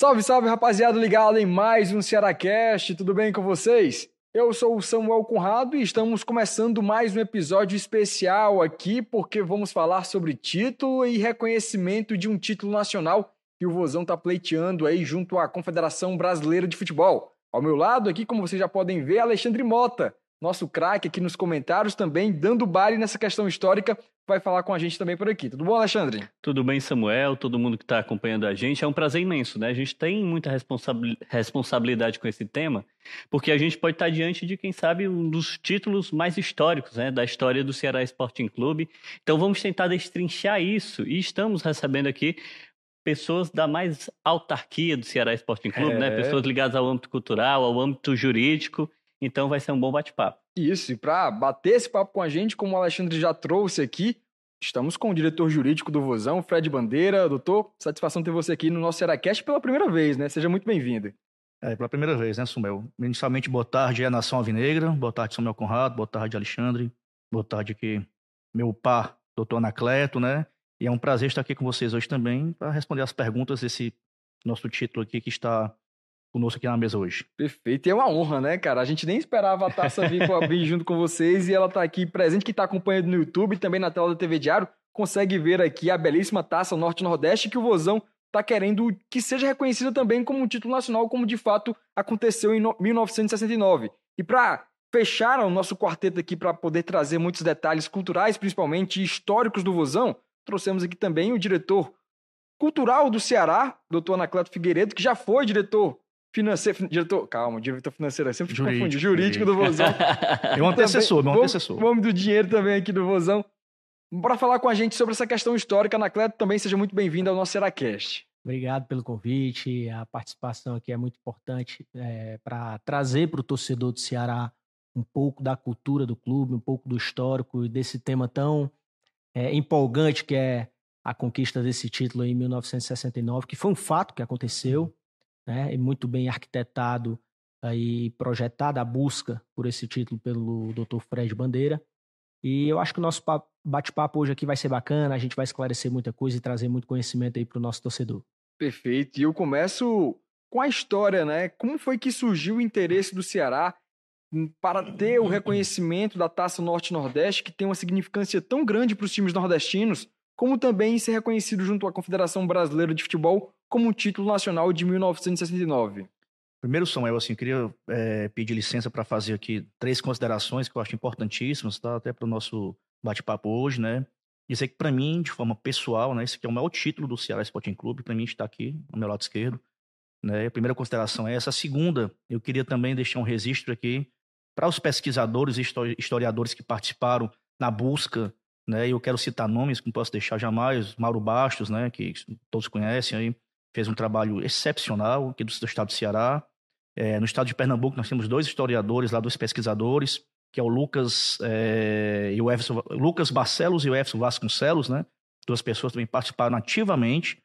Salve, salve, rapaziada ligado em mais um Cearacast, tudo bem com vocês? Eu sou o Samuel Conrado e estamos começando mais um episódio especial aqui porque vamos falar sobre título e reconhecimento de um título nacional que o Vozão está pleiteando aí junto à Confederação Brasileira de Futebol. Ao meu lado aqui, como vocês já podem ver, Alexandre Mota, nosso craque aqui nos comentários também, dando baile nessa questão histórica, vai falar com a gente também por aqui. Tudo bom, Alexandre? Tudo bem, Samuel, todo mundo que está acompanhando a gente. É um prazer imenso, né? A gente tem muita responsabilidade com esse tema, porque a gente pode estar diante de, quem sabe, um dos títulos mais históricos né, da história do Ceará Sporting Clube. Então vamos tentar destrinchar isso e estamos recebendo aqui pessoas da mais autarquia do Ceará Sporting Clube, né? é. né? Pessoas ligadas ao âmbito cultural, ao âmbito jurídico então vai ser um bom bate-papo. Isso, e para bater esse papo com a gente, como o Alexandre já trouxe aqui, estamos com o diretor jurídico do Vozão, Fred Bandeira. Doutor, satisfação ter você aqui no nosso Seracast pela primeira vez, né? Seja muito bem-vindo. É, pela primeira vez, né, Sumel? Inicialmente, boa tarde à Nação Alvinegra, boa tarde, Samuel Conrado, boa tarde, Alexandre, boa tarde aqui, meu par, doutor Anacleto, né? E é um prazer estar aqui com vocês hoje também para responder as perguntas desse nosso título aqui que está conosco aqui na mesa hoje. Perfeito, e é uma honra, né, cara? A gente nem esperava a taça vir, vir junto com vocês e ela tá aqui presente, que tá acompanhando no YouTube, também na tela da TV Diário, consegue ver aqui a belíssima taça Norte-Nordeste que o Vozão tá querendo que seja reconhecida também como um título nacional, como de fato aconteceu em 1969. E para fechar o nosso quarteto aqui para poder trazer muitos detalhes culturais, principalmente históricos do Vozão, trouxemos aqui também o diretor cultural do Ceará, doutor Anacleto Figueiredo, que já foi diretor financeiro, diretor, calma, diretor financeiro, sempre jurídico, confunde, jurídico, jurídico do Vozão. É um antecessor, meu antecessor. O homem do dinheiro também aqui do Vozão. Para falar com a gente sobre essa questão histórica, Anacleto, também seja muito bem-vindo ao nosso Seracast. Obrigado pelo convite, a participação aqui é muito importante é, para trazer para o torcedor do Ceará um pouco da cultura do clube, um pouco do histórico e desse tema tão é, empolgante que é a conquista desse título em 1969, que foi um fato que aconteceu, né, muito bem arquitetado e projetada a busca por esse título pelo Dr. Fred Bandeira. E eu acho que o nosso bate-papo hoje aqui vai ser bacana, a gente vai esclarecer muita coisa e trazer muito conhecimento aí para o nosso torcedor. Perfeito. E eu começo com a história, né? Como foi que surgiu o interesse do Ceará para ter o reconhecimento da Taça Norte-Nordeste, que tem uma significância tão grande para os times nordestinos, como também ser reconhecido junto à Confederação Brasileira de Futebol como um título nacional de 1969. Primeiro, Samuel, assim, eu queria é, pedir licença para fazer aqui três considerações que eu acho importantíssimas, tá? até para o nosso bate-papo hoje, né? Dizer que, para mim, de forma pessoal, né, esse aqui é o maior título do Ceará Sporting Clube, para mim está aqui, ao meu lado esquerdo. Né? A primeira consideração é essa. A segunda, eu queria também deixar um registro aqui para os pesquisadores e historiadores que participaram na busca, né? Eu quero citar nomes que não posso deixar jamais, Mauro Bastos, né, que todos conhecem aí, fez um trabalho excepcional aqui do, do estado do Ceará. É, no estado de Pernambuco, nós temos dois historiadores lá, dois pesquisadores, que é o Lucas, é, e o Everson, Lucas Barcelos e o Everson Vasconcelos, né? Duas pessoas também participaram ativamente,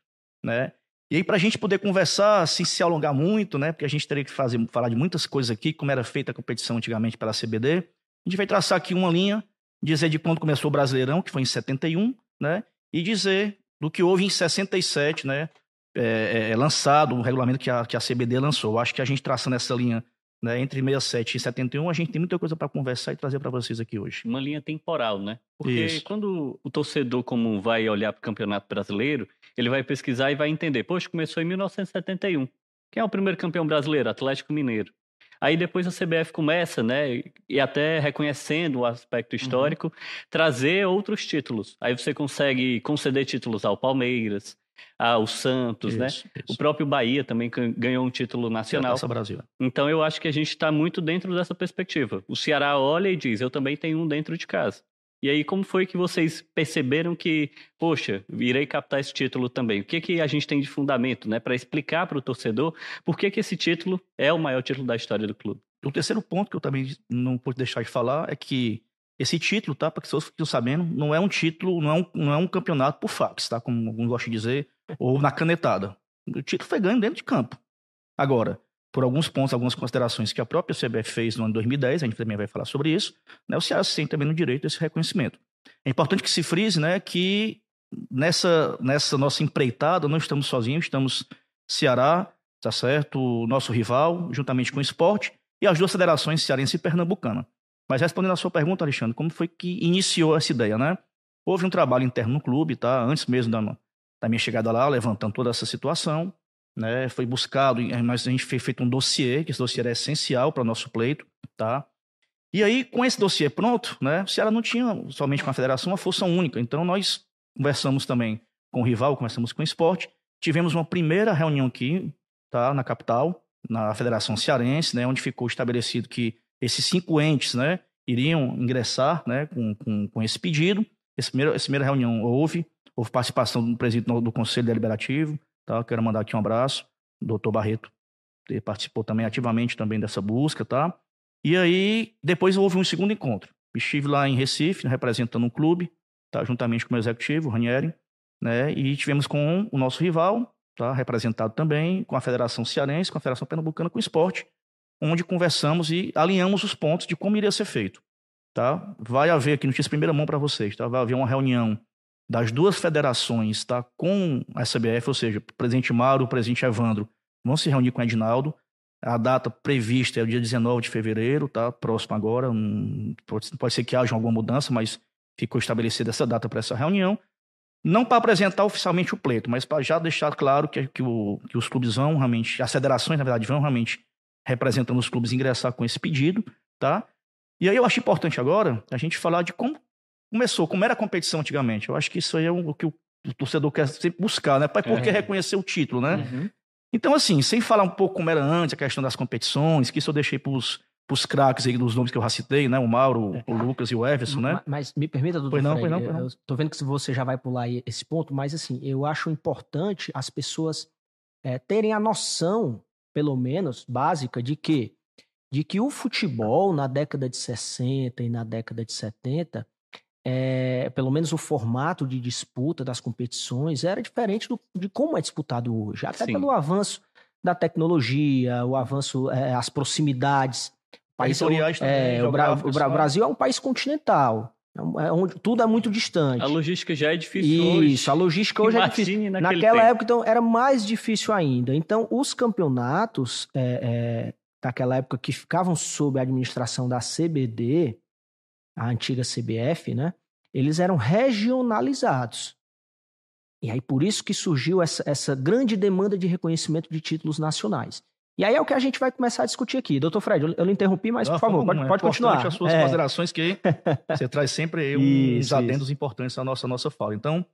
né? E aí, para a gente poder conversar, sem se alongar muito, né? Porque a gente teria que fazer, falar de muitas coisas aqui, como era feita a competição antigamente pela CBD, a gente vai traçar aqui uma linha, dizer de quando começou o Brasileirão, que foi em 71, né? E dizer do que houve em 67, né? É, é, é, lançado, o regulamento que a, que a CBD lançou. Acho que a gente traçando essa linha né, entre 67 e 71, a gente tem muita coisa para conversar e trazer para vocês aqui hoje. Uma linha temporal, né? Porque Isso. quando o torcedor comum vai olhar para o Campeonato Brasileiro, ele vai pesquisar e vai entender, poxa, começou em 1971. Quem é o primeiro campeão brasileiro? Atlético Mineiro. Aí depois a CBF começa, né, e até reconhecendo o aspecto histórico, uhum. trazer outros títulos. Aí você consegue conceder títulos ao Palmeiras, ah, o Santos, isso, né? Isso. O próprio Bahia também ganhou um título nacional. Brasil. Então eu acho que a gente está muito dentro dessa perspectiva. O Ceará olha e diz: eu também tenho um dentro de casa. E aí, como foi que vocês perceberam que, poxa, irei captar esse título também? O que, que a gente tem de fundamento, né, para explicar para o torcedor por que, que esse título é o maior título da história do clube? O terceiro ponto que eu também não pude deixar de falar é que esse título, tá? Para que vocês fiquem sabendo, não é um título, não é um, não é um campeonato por fax, tá? Como alguns gostam de dizer, ou na canetada. O título foi ganho dentro de campo. Agora, por alguns pontos, algumas considerações que a própria CBF fez no ano 2010, a gente também vai falar sobre isso, né? O Ceará se sente também no direito desse reconhecimento. É importante que se frise, né, que nessa, nessa nossa empreitada não estamos sozinhos, estamos Ceará, tá certo? Nosso rival, juntamente com o esporte, e as duas federações cearense e pernambucana. Mas respondendo a sua pergunta, Alexandre, como foi que iniciou essa ideia, né? Houve um trabalho interno no clube, tá? Antes mesmo da, da minha chegada lá, levantando toda essa situação, né? Foi buscado, mas a gente fez feito um dossiê, que esse dossiê era essencial para o nosso pleito, tá? E aí, com esse dossiê pronto, né? O Ceará não tinha somente com a federação uma força única, então nós conversamos também com o rival, conversamos com o esporte, tivemos uma primeira reunião aqui, tá? Na capital, na Federação Cearense, né? Onde ficou estabelecido que esses cinco entes, né? Iriam ingressar, né? Com, com, com esse pedido. Essa primeira, essa primeira reunião houve, houve participação do presidente do Conselho Deliberativo, tá? Quero mandar aqui um abraço, doutor Barreto, que participou também ativamente também dessa busca, tá? E aí, depois houve um segundo encontro. Estive lá em Recife, representando um clube, tá? juntamente com o meu executivo, o Ranieri, né? E tivemos com o nosso rival, tá? representado também, com a Federação Cearense, com a Federação Pernambucana, com o esporte, onde conversamos e alinhamos os pontos de como iria ser feito. Tá? Vai haver aqui notícia primeira mão para vocês, tá? Vai haver uma reunião das duas federações, tá? Com a SBF, ou seja, o presidente Mauro o presidente Evandro vão se reunir com o Edinaldo. A data prevista é o dia 19 de fevereiro, tá? Próximo agora. Um, pode, pode ser que haja alguma mudança, mas ficou estabelecida essa data para essa reunião. Não para apresentar oficialmente o pleito, mas para já deixar claro que, que, o, que os clubes vão realmente, as federações, na verdade, vão realmente representando os clubes ingressar com esse pedido, tá? E aí eu acho importante agora a gente falar de como começou, como era a competição antigamente. Eu acho que isso aí é o que o, torcedor quer sempre buscar, né? Pai, por que é. reconhecer o título, né? Uhum. Então, assim, sem falar um pouco como era antes, a questão das competições, que isso eu deixei para os craques aí dos nomes que eu racitei, né? O Mauro, é. o Lucas e o Everson, né? Mas me permita, doutor pois não, Fred, pois não, pois não. Eu tô vendo que você já vai pular esse ponto, mas assim, eu acho importante as pessoas é, terem a noção, pelo menos, básica, de que de que o futebol na década de 60 e na década de 70, é, pelo menos o formato de disputa das competições era diferente do, de como é disputado hoje, até Sim. pelo avanço da tecnologia, o avanço, é, as proximidades. País, Territoriais é, o, Bra o Brasil é um país continental. É, é onde tudo é muito distante. A logística já é difícil Isso, hoje. a logística hoje é difícil. Naquela tempo. época, então, era mais difícil ainda. Então, os campeonatos é, é, daquela época que ficavam sob a administração da CBD, a antiga CBF, né? Eles eram regionalizados. E aí por isso que surgiu essa, essa grande demanda de reconhecimento de títulos nacionais. E aí é o que a gente vai começar a discutir aqui. Doutor Fred, eu, não interrompi, mas Não, por favor, pode, pode continuar. as suas é. considerações que você traz sempre uns isso, adendos isso. importantes à nossa, à nossa fala. Então, o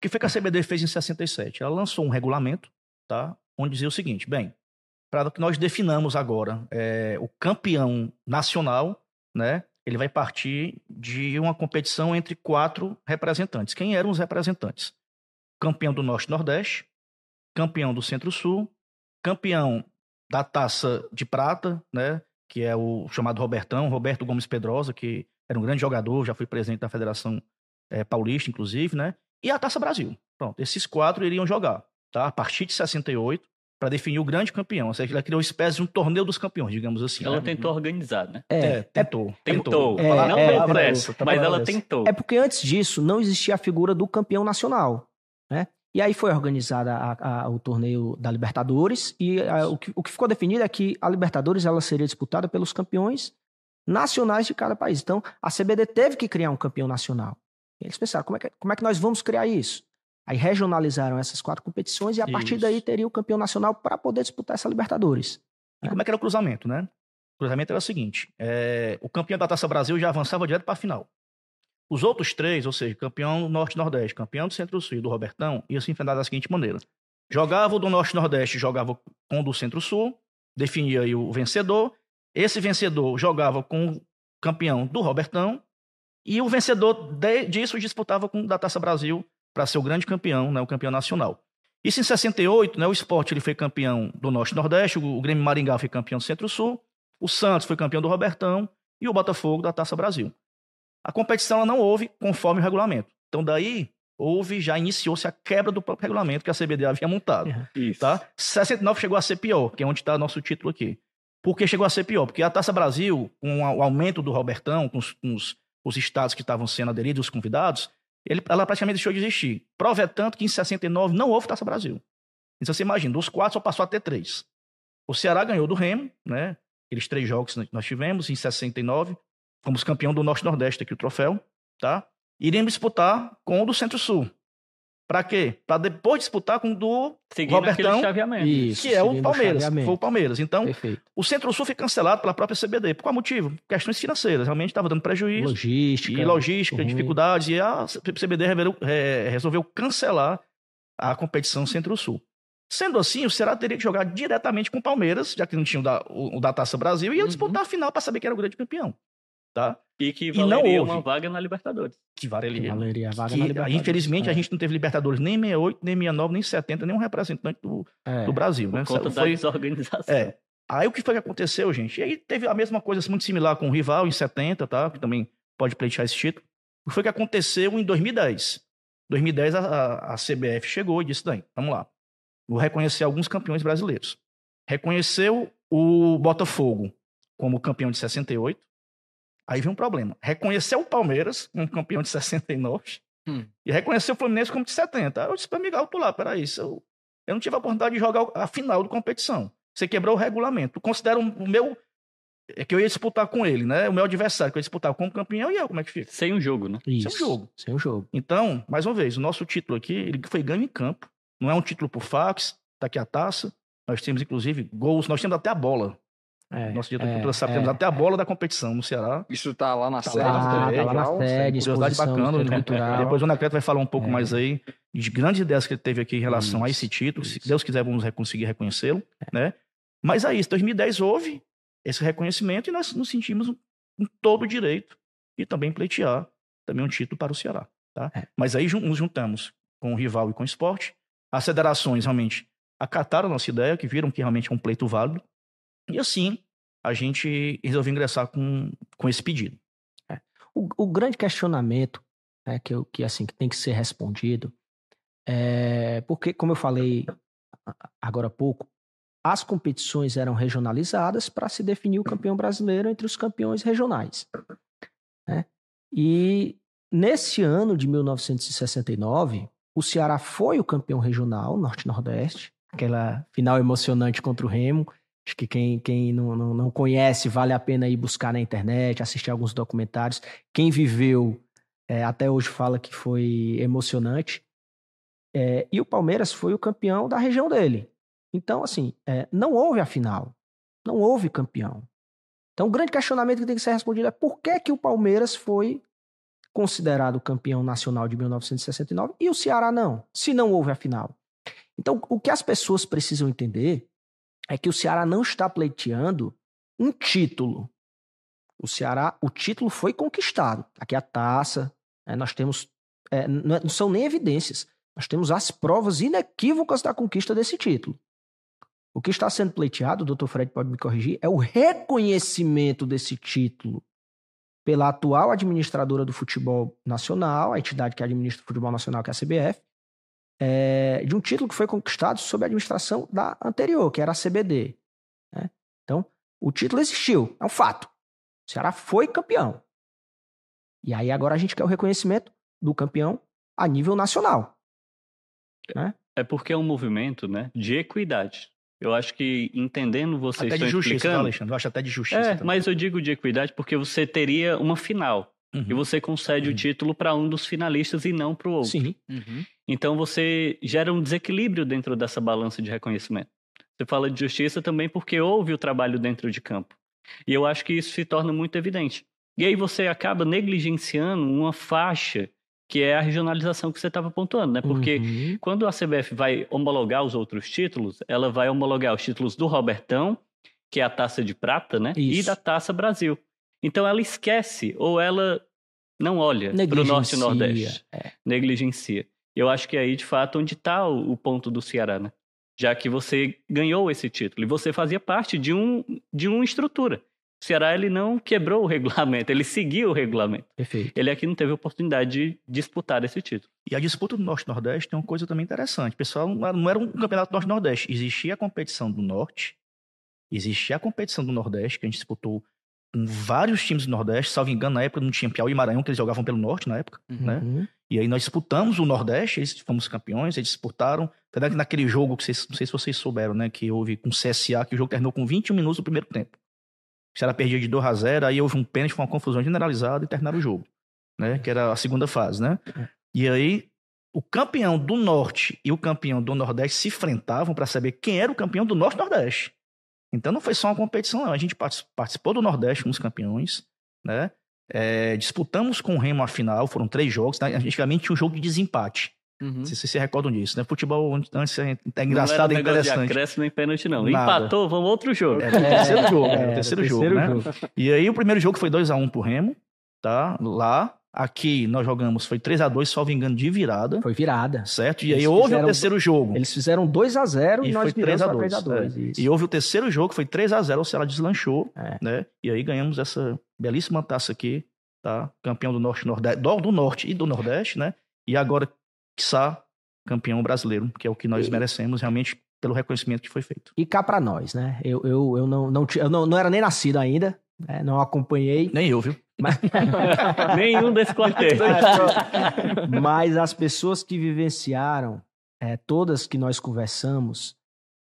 que foi que a CBD fez em 67? Ela lançou um regulamento, tá? Onde dizia o seguinte, bem, para que nós definamos agora é, o campeão nacional, né? Ele vai partir de uma competição entre quatro representantes. Quem eram os representantes? Campeão do Norte Nordeste, campeão do Centro-Sul, campeão da Taça de Prata, né? Que é o chamado Robertão, Roberto Gomes Pedrosa, que era um grande jogador, já foi presidente da Federação é, Paulista, inclusive, né? E a Taça Brasil. Pronto, esses quatro iriam jogar, tá? A partir de 68, para definir o grande campeão. Ou seja, ela criou uma espécie de um torneio dos campeões, digamos assim. Ela né? tentou organizar, né? É, é tentou. Tentou. tentou. É, não é, palavra é, essa, mas ela tentou. É porque antes disso não existia a figura do campeão nacional, né? E aí foi organizada a, a, o torneio da Libertadores e a, o, que, o que ficou definido é que a Libertadores ela seria disputada pelos campeões nacionais de cada país. Então, a CBD teve que criar um campeão nacional. Eles pensaram, como é que, como é que nós vamos criar isso? Aí regionalizaram essas quatro competições e a partir Isso. daí teria o campeão nacional para poder disputar essa Libertadores. E como é que era o cruzamento, né? O cruzamento era o seguinte: é, o campeão da Taça Brasil já avançava direto para a final. Os outros três, ou seja, campeão do Norte-Nordeste, campeão do Centro-Sul e do Robertão, iam se enfrentar da seguinte maneira: jogava o do Norte-Nordeste, jogava com o do Centro-Sul, definia aí o vencedor. Esse vencedor jogava com o campeão do Robertão, e o vencedor de, disso disputava com o da Taça Brasil para ser o grande campeão, né, o campeão nacional. Isso em 68, né, o esporte ele foi campeão do Norte e Nordeste, o Grêmio Maringá foi campeão do Centro-Sul, o Santos foi campeão do Robertão e o Botafogo da Taça Brasil. A competição não houve conforme o regulamento. Então daí houve, já iniciou-se a quebra do próprio regulamento que a CBD havia montado. Isso. Tá? 69 chegou a ser pior, que é onde está nosso título aqui. Por que chegou a ser pior? Porque a Taça Brasil, com o aumento do Robertão, com os, com os, os estados que estavam sendo aderidos, os convidados, ele, ela praticamente deixou de existir. Prova é tanto que em 69 não houve Taça Brasil. Então você imagina, dos quatro só passou a ter três. O Ceará ganhou do Remo, né? Aqueles três jogos que nós tivemos em 69. Fomos campeão do Norte-Nordeste aqui, o troféu, tá? Iríamos disputar com o do Centro-Sul. Para quê? Para depois disputar com o do Seguindo Robertão, Isso, que é o Palmeiras. O foi o Palmeiras. Então, Perfeito. o Centro-Sul foi cancelado pela própria CBD. Por qual motivo? Questões financeiras. Realmente estava dando prejuízo. Logística. E logística, dificuldades. E a CBD revelou, é, resolveu cancelar a competição Centro-Sul. Sendo assim, o Ceará teria que jogar diretamente com o Palmeiras, já que não tinha o da, o, o da Taça Brasil, e ia uhum. disputar a final para saber quem era o grande campeão. Tá? E que valeria e uma vaga na Libertadores. Que valeria. Que valeria a vaga que, na Libertadores. Infelizmente, é. a gente não teve Libertadores nem 68, nem 69, nem 70, nem um representante do, é. do Brasil. Por né? conta foi, da desorganização. É. Aí o que foi que aconteceu, gente? E aí teve a mesma coisa muito similar com o rival em 70, tá? Que também pode pleitear esse título. O que foi que aconteceu em 2010? 2010 a, a, a CBF chegou e disse: daí, vamos lá. Vou reconhecer alguns campeões brasileiros. Reconheceu o Botafogo como campeão de 68. Aí vem um problema. Reconheceu o Palmeiras como campeão de 69 hum. e reconheceu o Fluminense como de 70. Aí eu disse para Miguel, pular, peraí, eu, eu não tive a oportunidade de jogar a final da competição. Você quebrou o regulamento. Tu considera o meu é que eu ia disputar com ele, né? O meu adversário que eu ia disputar como campeão e eu, como é que fica? Sem um jogo, né? Isso. Sem um jogo. Sem um jogo. Então, mais uma vez, o nosso título aqui, ele foi ganho em campo. Não é um título por fax, tá aqui a taça. Nós temos, inclusive, gols, nós temos até a bola. É, Nosso dia é, cultura é, temos até a bola da competição no Ceará. Isso tá lá na tá sede. Lá, tá lá na sede, curiosidade bacana. Né? Depois o Necreto vai falar um pouco é. mais aí de grandes ideias que ele teve aqui em relação isso, a esse título. Isso. Se Deus quiser, vamos conseguir reconhecê-lo. É. Né? Mas aí, em 2010 houve esse reconhecimento e nós nos sentimos em todo o direito e também pleitear também um título para o Ceará. Tá? É. Mas aí nos juntamos com o rival e com o esporte. As federações realmente acataram a nossa ideia, que viram que realmente é um pleito válido. E assim, a gente resolveu ingressar com, com esse pedido. É. O, o, grande questionamento né, que, eu, que, assim, que tem que ser respondido é porque, como eu falei agora há pouco, as competições eram regionalizadas para se definir o campeão brasileiro entre os campeões regionais. Né? E nesse ano de 1969, o Ceará foi o campeão regional, Norte-Nordeste, aquela final emocionante contra o Remo. Acho que quem, quem não, não, não, conhece, vale a pena ir buscar na internet, assistir alguns documentários. Quem viveu é, até hoje fala que foi emocionante. É, e o Palmeiras foi o campeão da região dele. Então, assim, é, não houve a final. Não houve campeão. Então, o grande questionamento que tem que ser respondido é por que, que o Palmeiras foi considerado campeão nacional de 1969 e o Ceará não, se não houve a final. Então, o que as pessoas precisam entender é que o Ceará não está pleiteando um título. O Ceará, o título foi conquistado. Aqui a taça, né, nós temos, é, não é, são nem evidências, nós temos as provas inequívocas da conquista desse título. O que está sendo pleiteado, o Dr. Fred pode me corrigir, é o reconhecimento desse título pela atual administradora do futebol nacional, a entidade que administra o futebol nacional, que é a CBF, é, de um título que foi conquistado sob a administração da anterior, que era a CBD. Né? Então, o título existiu, é um fato. O Ceará foi campeão. E aí agora a gente quer o reconhecimento do campeão a nível nacional. Né? É porque é um movimento né, de equidade. Eu acho que entendendo vocês até de justiça, tá, explicando... Alexandre? Eu acho até de justiça. É, também. mas eu digo de equidade porque você teria uma final. Uhum. E você concede uhum. o título para um dos finalistas e não para o outro. Sim. Uhum. Então você gera um desequilíbrio dentro dessa balança de reconhecimento. Você fala de justiça também porque houve o trabalho dentro de campo. E eu acho que isso se torna muito evidente. E aí você acaba negligenciando uma faixa que é a regionalização que você estava pontuando, né? Porque uhum. quando a CBF vai homologar os outros títulos, ela vai homologar os títulos do Robertão, que é a taça de prata, né? Isso. E da taça Brasil. Então ela esquece ou ela não olha para o Norte e Nordeste. É. Negligencia. Eu acho que é aí, de fato, onde está o, o, ponto do Ceará, né? Já que você ganhou esse título e você fazia parte de, um, de uma estrutura. O Ceará ele não quebrou o regulamento, ele seguiu o regulamento. Perfeito. Ele aqui não teve oportunidade de disputar esse título. E a disputa do Norte-Nordeste tem uma coisa também interessante. Pessoal, não era um campeonato Norte-Nordeste. Existia a competição do Norte, existia a competição do Nordeste, que a gente disputou vários times do Nordeste, salvo engano, na época não tinha Piauí e Maranhão, que eles jogavam pelo Norte na época, uhum. né? E aí nós disputamos o Nordeste, eles fomos campeões, eles disputaram. Que naquele jogo, que vocês, não sei se vocês souberam, né? Que houve com o CSA, que o jogo terminou com 21 minutos do primeiro tempo. O Ceará perdia de 2 a 0 aí houve um pênalti, foi uma confusão generalizada e terminaram o jogo, né? Que era a segunda fase, né? E aí o campeão do Norte e o campeão do Nordeste se enfrentavam para saber quem era o campeão do Norte e Nordeste. Então não foi só uma competição, não. A gente participou do Nordeste com os campeões, né? É, disputamos com o Remo a final, foram três jogos. Né? Antigamente tinha um jogo de desempate. Uhum. Se vocês se recordam disso, né? Futebol antes é, é engraçado e interessante. Não acréscimo nem pênalti, não. Nada. Empatou, vamos outro jogo. É, o terceiro jogo, é, o terceiro, jogo, terceiro né? jogo. E aí o primeiro jogo foi 2x1 um pro Remo, tá? Lá. Aqui nós jogamos, foi 3 a 2 salvo engano, de virada. Foi virada. Certo? E eles aí houve fizeram, o terceiro jogo. Eles fizeram 2 a 0 e, e nós foi 3 a 2, 3 a 2 é. E houve o terceiro jogo, foi 3 a 0 o Ceará deslanchou, é. né? E aí ganhamos essa belíssima taça aqui, tá? Campeão do Norte, Nordeste, do, do Norte e do Nordeste, né? E agora, quiçá, campeão brasileiro, que é o que nós e... merecemos realmente pelo reconhecimento que foi feito. E cá para nós, né? Eu, eu, eu, não, não, eu não, não era nem nascido ainda, né? não acompanhei. Nem eu, viu? Mas... Nenhum desses quartéis. Mas as pessoas que vivenciaram, é, todas que nós conversamos,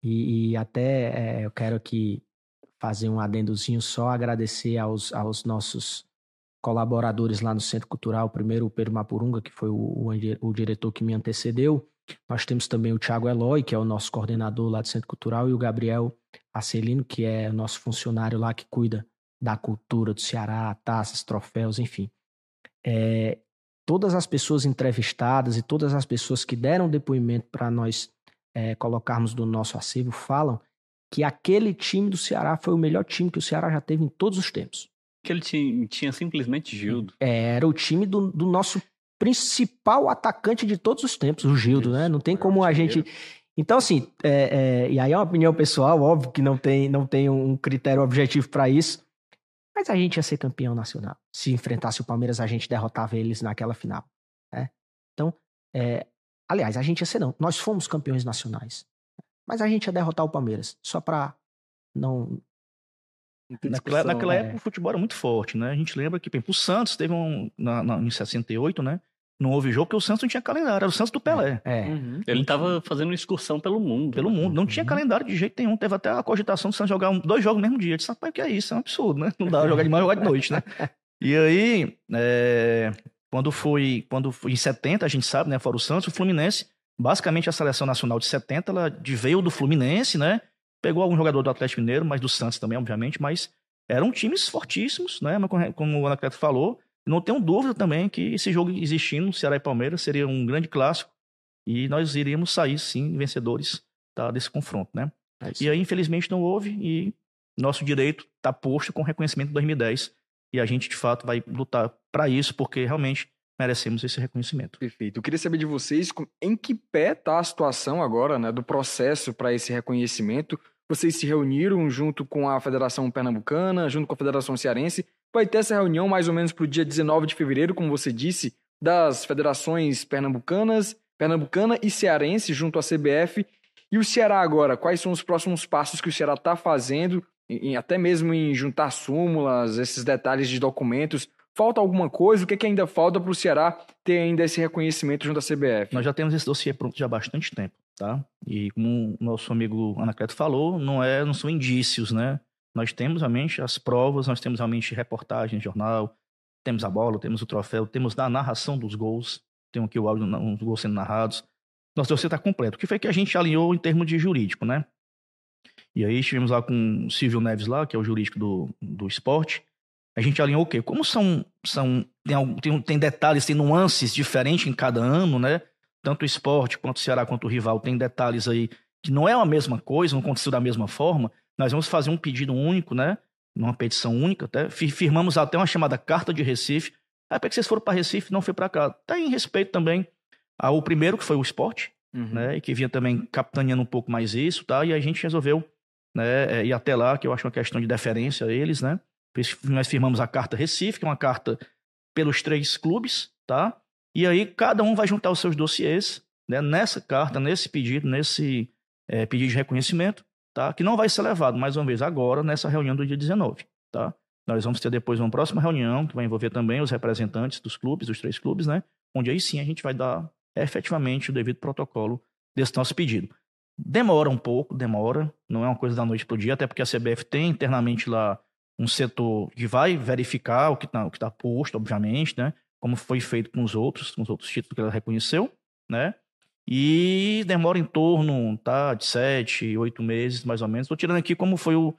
e, e até é, eu quero aqui fazer um adendozinho só, agradecer aos, aos nossos colaboradores lá no Centro Cultural, primeiro o Pedro Mapurunga, que foi o, o, o diretor que me antecedeu, nós temos também o Tiago Eloy, que é o nosso coordenador lá do Centro Cultural, e o Gabriel Acelino, que é o nosso funcionário lá que cuida da cultura do Ceará, taças, troféus, enfim. É, todas as pessoas entrevistadas e todas as pessoas que deram depoimento para nós é, colocarmos do nosso acervo falam que aquele time do Ceará foi o melhor time que o Ceará já teve em todos os tempos. Aquele time tinha simplesmente Gildo. Era o time do, do nosso principal atacante de todos os tempos, o Gildo, né? Não tem como a gente. Então, assim, é, é, e aí é uma opinião pessoal, óbvio que não tem, não tem um critério objetivo para isso, mas a gente ia ser campeão nacional. Se enfrentasse o Palmeiras, a gente derrotava eles naquela final. Né? Então, é, aliás, a gente ia ser não. Nós fomos campeões nacionais. Mas a gente ia derrotar o Palmeiras. Só pra não. Naquela, naquela é. época o futebol era muito forte, né? A gente lembra que, exemplo, o Santos teve um. Na, na, em 68, né? Não houve jogo porque o Santos não tinha calendário, era o Santos do Pelé. É. Uhum. Ele estava fazendo uma excursão pelo mundo. Pelo né? mundo. Não uhum. tinha calendário de jeito nenhum. Teve até a cogitação do Santos jogar um, dois jogos no mesmo dia. Eu disse, rapaz, o que é isso? É um absurdo, né? Não dá pra jogar de manhã jogar de noite, né? E aí, é, quando foi, quando foi em 70, a gente sabe, né? Fora o Santos, o Fluminense, basicamente a seleção nacional de 70, ela veio do Fluminense, né? Pegou algum jogador do Atlético Mineiro, mas do Santos também, obviamente, mas eram times fortíssimos, né? Como o Anacleto falou, não tenho dúvida também que esse jogo existindo, Ceará e Palmeiras, seria um grande clássico e nós iríamos sair, sim, vencedores tá, desse confronto, né? É e aí, infelizmente, não houve e nosso direito está posto com reconhecimento de 2010 e a gente, de fato, vai lutar para isso porque realmente merecemos esse reconhecimento. Perfeito. Eu queria saber de vocês em que pé está a situação agora, né, do processo para esse reconhecimento. Vocês se reuniram junto com a Federação Pernambucana, junto com a Federação Cearense, Vai ter essa reunião mais ou menos para o dia 19 de fevereiro, como você disse, das federações pernambucanas, pernambucana e cearense junto à CBF. E o Ceará agora, quais são os próximos passos que o Ceará está fazendo, em, até mesmo em juntar súmulas, esses detalhes de documentos? Falta alguma coisa? O que, é que ainda falta para o Ceará ter ainda esse reconhecimento junto à CBF? Nós já temos esse dossiê pronto já há bastante tempo, tá? E como o nosso amigo Anacleto falou, não, é, não são indícios, né? Nós temos realmente as provas, nós temos realmente reportagem, jornal, temos a bola, temos o troféu, temos a narração dos gols, tem aqui o áudio dos gols sendo narrados. Nosso dossiê está completo. O que foi que a gente alinhou em termos de jurídico, né? E aí estivemos lá com o Silvio Neves lá, que é o jurídico do, do esporte. A gente alinhou o quê? Como são, são tem, tem, tem detalhes, tem nuances diferentes em cada ano, né? Tanto o esporte quanto o Ceará quanto o rival tem detalhes aí que não é a mesma coisa, não aconteceu da mesma forma. Nós vamos fazer um pedido único, né? Numa petição única, até. Firmamos até uma chamada Carta de Recife. Aí, para que vocês foram para Recife, não foi para cá. Tá em respeito também ao primeiro, que foi o esporte, uhum. né? E que vinha também capitaneando um pouco mais isso, tá? E a gente resolveu né, é, ir até lá, que eu acho uma questão de deferência a eles, né? Nós firmamos a Carta Recife, que é uma carta pelos três clubes, tá? E aí cada um vai juntar os seus dossiês né, nessa carta, nesse pedido, nesse é, pedido de reconhecimento, tá? que não vai ser levado, mais uma vez, agora, nessa reunião do dia 19. Tá? Nós vamos ter depois uma próxima reunião que vai envolver também os representantes dos clubes, dos três clubes, né? Onde aí sim a gente vai dar efetivamente o devido protocolo desse nosso pedido. Demora um pouco, demora, não é uma coisa da noite para o dia, até porque a CBF tem internamente lá um setor que vai verificar o que está tá posto, obviamente, né? Como foi feito com os outros, com os outros títulos que ela reconheceu, né? E demora em torno tá, de sete, oito meses, mais ou menos. Estou tirando aqui como foi o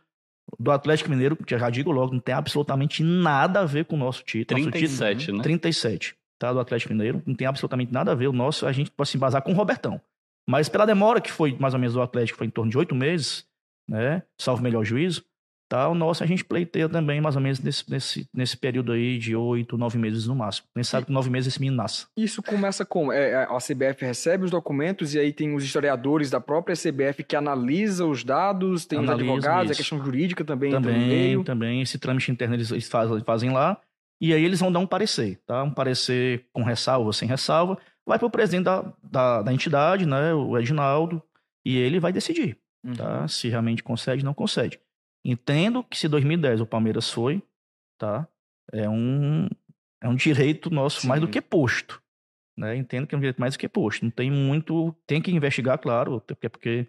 do Atlético Mineiro, que já digo logo, não tem absolutamente nada a ver com o nosso título. 37, nosso título, né? 37, tá? Do Atlético Mineiro. Não tem absolutamente nada a ver. O nosso, a gente pode se embasar com o Robertão. Mas pela demora que foi, mais ou menos, do Atlético, foi em torno de oito meses, né? Salvo melhor juízo. Tá? O nosso a gente pleiteia também, mais ou menos, nesse, nesse, nesse período aí de oito, nove meses no máximo. Gente sabe que nove meses esse menino nasce. Isso começa com. É, é a CBF recebe os documentos e aí tem os historiadores da própria CBF que analisa os dados, tem os advogados, isso. a questão jurídica também. Também, também. Esse trâmite interno eles fazem, fazem lá. E aí eles vão dar um parecer, tá? Um parecer com ressalva, sem ressalva. Vai para o presidente da, da, da, entidade, né? O Edinaldo, e ele vai decidir, tá? uhum. tá? Se realmente concede, não concede. Entendo que se 2010 o Palmeiras foi, tá? É um, é um direito nosso Sim. mais do que posto. Né? Entendo que é um direito mais do que posto. Não tem muito. Tem que investigar, claro, porque, porque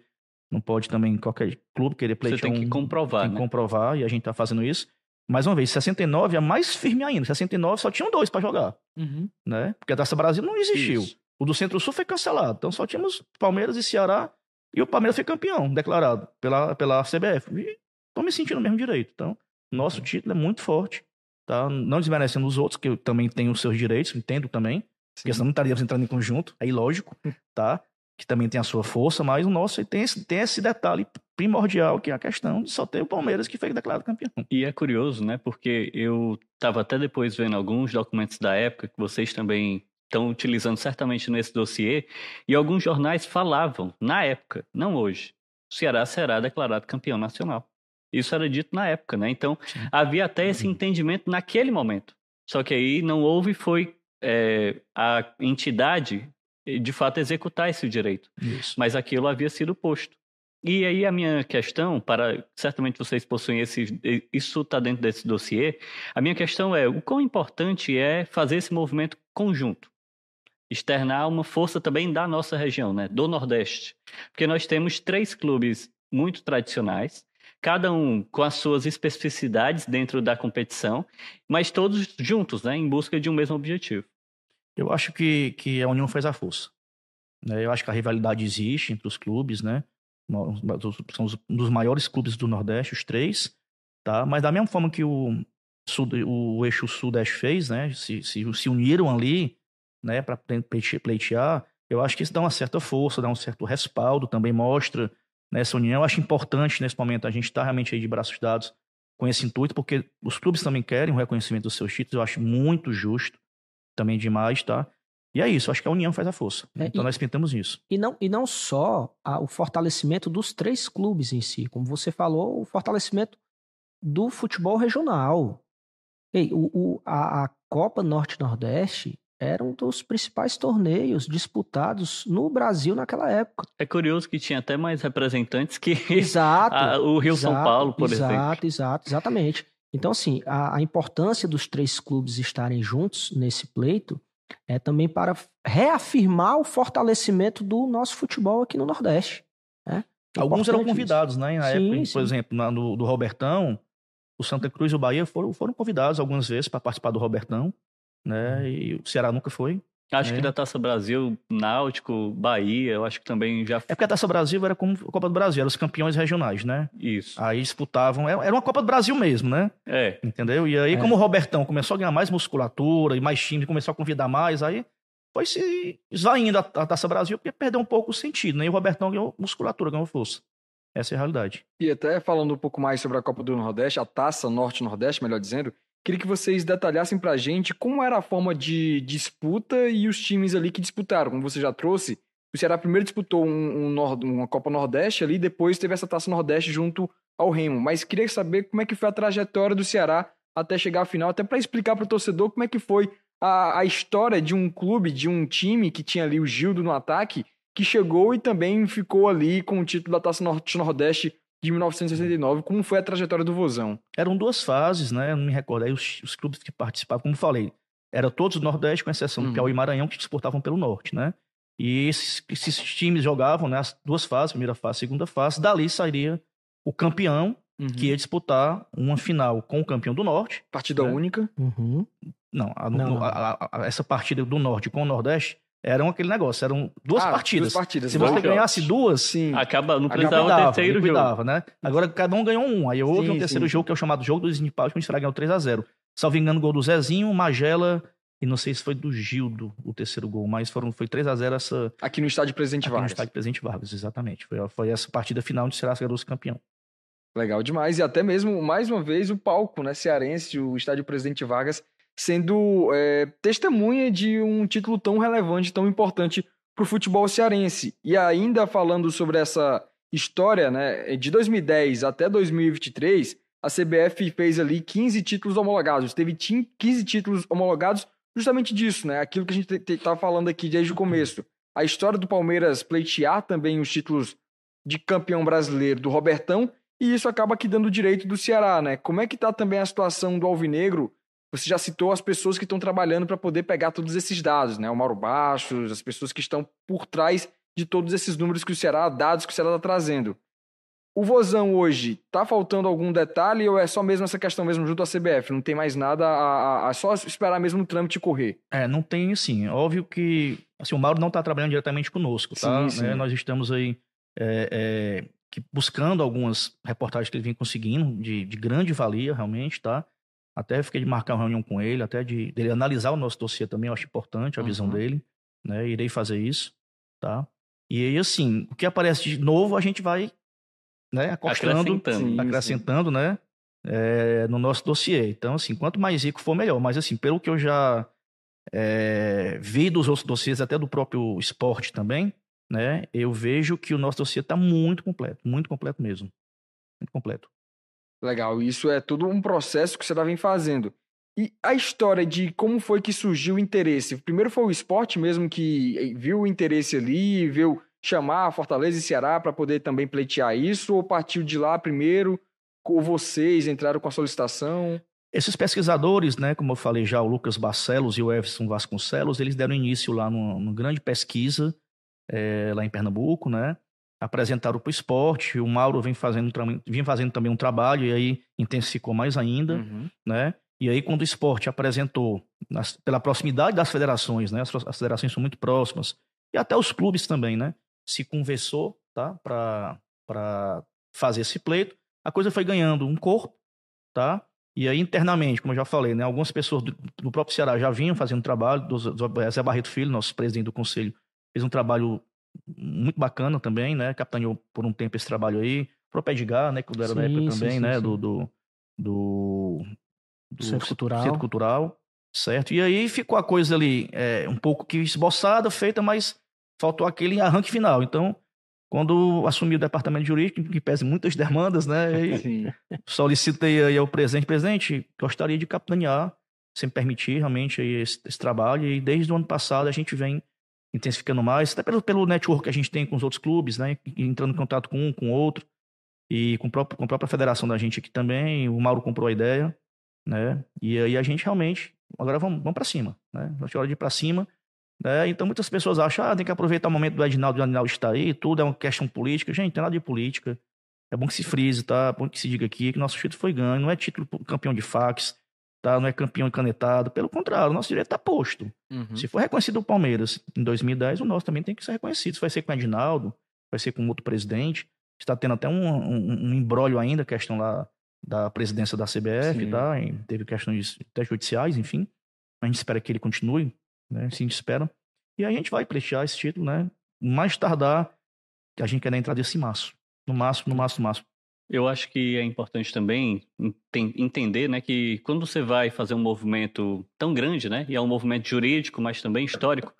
não pode também qualquer clube querer pleitear. Você tem que comprovar. Tem que né? comprovar, e a gente está fazendo isso. Mais uma vez, 69 é mais firme ainda. 69 só tinham dois para jogar. Uhum. Né? Porque a Taça Brasil não existiu. Isso. O do Centro-Sul foi cancelado. Então só tínhamos Palmeiras e Ceará. E o Palmeiras foi campeão, declarado pela, pela CBF. E estou me sentindo no mesmo direito. Então, nosso título é muito forte, tá? Não desmerecendo os outros, que também têm os seus direitos, entendo também. Sim. Porque senão não estaríamos entrando em conjunto, aí lógico, tá? Que também tem a sua força, mas o nosso tem esse, tem esse detalhe primordial, que é a questão de só ter o Palmeiras que foi declarado campeão. E é curioso, né? Porque eu estava até depois vendo alguns documentos da época que vocês também estão utilizando certamente nesse dossiê, e alguns jornais falavam, na época, não hoje, o Ceará será declarado campeão nacional. Isso era dito na época, né? Então, Sim. havia até esse uhum. entendimento naquele momento. Só que aí não houve foi é, a entidade de fato executar esse direito. Isso. Mas aquilo havia sido posto. E aí a minha questão, para certamente vocês possuem esse, isso está dentro desse dossiê. A minha questão é o quão importante é fazer esse movimento conjunto, externar uma força também da nossa região, né, do Nordeste, porque nós temos três clubes muito tradicionais cada um com as suas especificidades dentro da competição, mas todos juntos, né, em busca de um mesmo objetivo. Eu acho que, que a união faz a força. Né? Eu acho que a rivalidade existe entre os clubes, né? São um dos maiores clubes do Nordeste, os três, tá? Mas da mesma forma que o, o eixo Sudeste fez, né? Se, se, se uniram ali, né? Para pleitear, eu acho que isso dá uma certa força, dá um certo respaldo, também mostra nessa união. Eu acho importante, nesse momento, a gente estar tá realmente aí de braços dados com esse intuito, porque os clubes também querem o reconhecimento dos seus títulos, eu acho muito justo, também demais, tá? E é isso, acho que a união faz a força. É, então e, nós pintamos isso. E não, e não só a, o fortalecimento dos três clubes em si, como você falou, o fortalecimento do futebol regional. Ei, o, o a, a Copa Norte-Nordeste era um dos principais torneios disputados no Brasil naquela época. É curioso que tinha até mais representantes que exato, a, o Rio exato, São Paulo, por exato, exemplo. Exato, exato, exatamente. Então, assim, a, a, importância dos três clubes estarem juntos nesse pleito é também para reafirmar o fortalecimento do nosso futebol aqui no Nordeste. Né? É Alguns eram convidados, isso. né? Na sim, época, sim. por exemplo, na, no, do Robertão, o Santa Cruz e o Bahia foram, foram convidados algumas vezes para participar do Robertão né? E o Ceará nunca foi. Acho né? que da Taça Brasil, Náutico, Bahia, eu acho que também já. É porque a Taça Brasil era como a Copa do Brasil, eram os campeões regionais, né? Isso. Aí disputavam, era uma Copa do Brasil mesmo, né? É. Entendeu? E aí, é. como o Robertão começou a ganhar mais musculatura e mais time, começou a convidar mais, aí foi se esvaindo a, a Taça Brasil, porque perdeu um pouco o sentido, né? E o Robertão ganhou musculatura, ganhou força. Essa é a realidade. E até falando um pouco mais sobre a Copa do Nordeste, a Taça Norte-Nordeste, melhor dizendo, Queria que vocês detalhassem pra gente como era a forma de disputa e os times ali que disputaram. Como você já trouxe, o Ceará primeiro disputou um, um uma Copa Nordeste ali, depois teve essa Taça Nordeste junto ao Remo. Mas queria saber como é que foi a trajetória do Ceará até chegar à final, até para explicar para o torcedor como é que foi a, a história de um clube, de um time que tinha ali o Gildo no ataque, que chegou e também ficou ali com o título da Taça Norte-Nordeste de 1969. Como foi a trajetória do Vozão? Eram duas fases, né? Eu não me recordo. Aí os, os clubes que participavam, como falei, eram todos do Nordeste, com exceção do uhum. Piauí e Maranhão, que disputavam pelo Norte, né? E esses, esses times jogavam né, as duas fases, primeira fase, segunda fase. Dali sairia o campeão, uhum. que ia disputar uma final com o campeão do Norte. Partida né? única? Uhum. Não, a, não. A, a, essa partida do Norte com o Nordeste eram aquele negócio, eram duas ah, partidas. Duas partidas. Se você ganhasse duas, sim. Acaba, não precisava acabava, terceiro jogo. Né? Agora cada um ganhou um. Aí houve sim, um terceiro sim. jogo que é o chamado jogo dos empalhos, que o Estrada ganhou 3x0. Salvo engano, gol do Zezinho, Magela e não sei se foi do Gildo o terceiro gol, mas foram, foi 3 a 0 essa. Aqui no estádio Presidente Aqui Vargas. no estádio Presidente Vargas, exatamente. Foi, foi essa partida final onde o Ceará se campeão. Legal demais. E até mesmo, mais uma vez, o palco né, cearense, o estádio Presidente Vargas, sendo é, testemunha de um título tão relevante, tão importante para o futebol cearense. E ainda falando sobre essa história, né, de 2010 até 2023, a CBF fez ali 15 títulos homologados. Teve 15 títulos homologados justamente disso, né? Aquilo que a gente estava falando aqui desde o começo. A história do Palmeiras pleitear também os títulos de campeão brasileiro do Robertão, e isso acaba aqui dando direito do Ceará, né? Como é que tá também a situação do Alvinegro? Você já citou as pessoas que estão trabalhando para poder pegar todos esses dados, né? O Mauro Baixos, as pessoas que estão por trás de todos esses números que o Ceará, dados que o Ceará está trazendo. O Vozão hoje, tá faltando algum detalhe ou é só mesmo essa questão mesmo junto à CBF? Não tem mais nada a, a, a só esperar mesmo o trâmite correr? É, não tem sim. Óbvio que assim, o Mauro não está trabalhando diretamente conosco, tá? Sim, sim. É, nós estamos aí é, é, que buscando algumas reportagens que ele vem conseguindo de, de grande valia, realmente, tá? Até fiquei de marcar uma reunião com ele, até de dele analisar o nosso dossiê também, eu acho importante a uhum. visão dele, né? Irei fazer isso, tá? E aí, assim, o que aparece de novo, a gente vai né, acostando, acrescentando, acrescentando né, é, no nosso dossiê. Então, assim, quanto mais rico for, melhor. Mas, assim, pelo que eu já é, vi dos outros dossiês, até do próprio esporte também, né, eu vejo que o nosso dossiê está muito completo, muito completo mesmo. Muito completo. Legal, isso é tudo um processo que você já vem fazendo. E a história de como foi que surgiu o interesse? Primeiro foi o esporte mesmo que viu o interesse ali, viu chamar Fortaleza e Ceará para poder também pleitear isso? Ou partiu de lá primeiro? Ou vocês entraram com a solicitação? Esses pesquisadores, né, como eu falei já, o Lucas Barcelos e o Everson Vasconcelos, eles deram início lá numa, numa grande pesquisa é, lá em Pernambuco, né? Apresentaram para o esporte, o Mauro vem fazendo, vem fazendo também um trabalho e aí intensificou mais ainda, uhum. né? E aí quando o esporte apresentou, nas, pela proximidade das federações, né? As, as federações são muito próximas, e até os clubes também, né? se conversou tá, para fazer esse pleito. A coisa foi ganhando um corpo, tá? E aí, internamente, como eu já falei, né, algumas pessoas do, do próprio Ceará já vinham fazendo trabalho, do, do Zé Barreto Filho, nosso presidente do conselho, fez um trabalho muito bacana também, né? Capitaneou por um tempo esse trabalho aí. O próprio Edgar, né? Que era sim, da época sim, também, sim, né? Do, do, do, do Centro Cultural. Centro Cultural, certo? E aí ficou a coisa ali é, um pouco que esboçada, feita, mas faltou aquele arranque final. Então, quando assumi o departamento jurídico, que pese muitas demandas, né? solicitei aí ao presidente, presidente, gostaria de capitanear, se me permitir realmente aí esse, esse, trabalho. E desde o ano passado a gente vem intensificando mais, até pelo, pelo network que a gente tem com os outros clubes, né? Entrando em contato com um, com outro. E com, próprio, com a própria federação da gente aqui também. O Mauro comprou a ideia, né? E aí a gente realmente, agora vamos, vamos para cima, né? Gente hora de ir para cima né? Então muitas pessoas acham, ah, tem que aproveitar o momento do Edinaldo, o Edinaldo está aí, tudo é uma questão política. Gente, não tem nada de política. É bom que se frise, tá? É bom que se diga aqui que nosso título foi ganho, não é título campeão de fax, tá? Não é campeão canetado. Pelo contrário, o nosso direito está posto. Uhum. Se for reconhecido o Palmeiras em 2010, o nosso também tem que ser reconhecido. Se vai ser com o Edinaldo, vai ser com outro presidente. Está tendo até um, um, um embrólio ainda, questão lá da presidência da CBF, Sim. tá? E teve questões até judiciais, enfim. A gente espera que ele continue né? Assim a gente espera. E a gente vai pleitear esse título, né? Mais tardar, que a gente quer entrar desse máximo. No máximo, no máximo, no máximo. Eu acho que é importante também entender, né, que quando você vai fazer um movimento tão grande, né, e é um movimento jurídico, mas também histórico,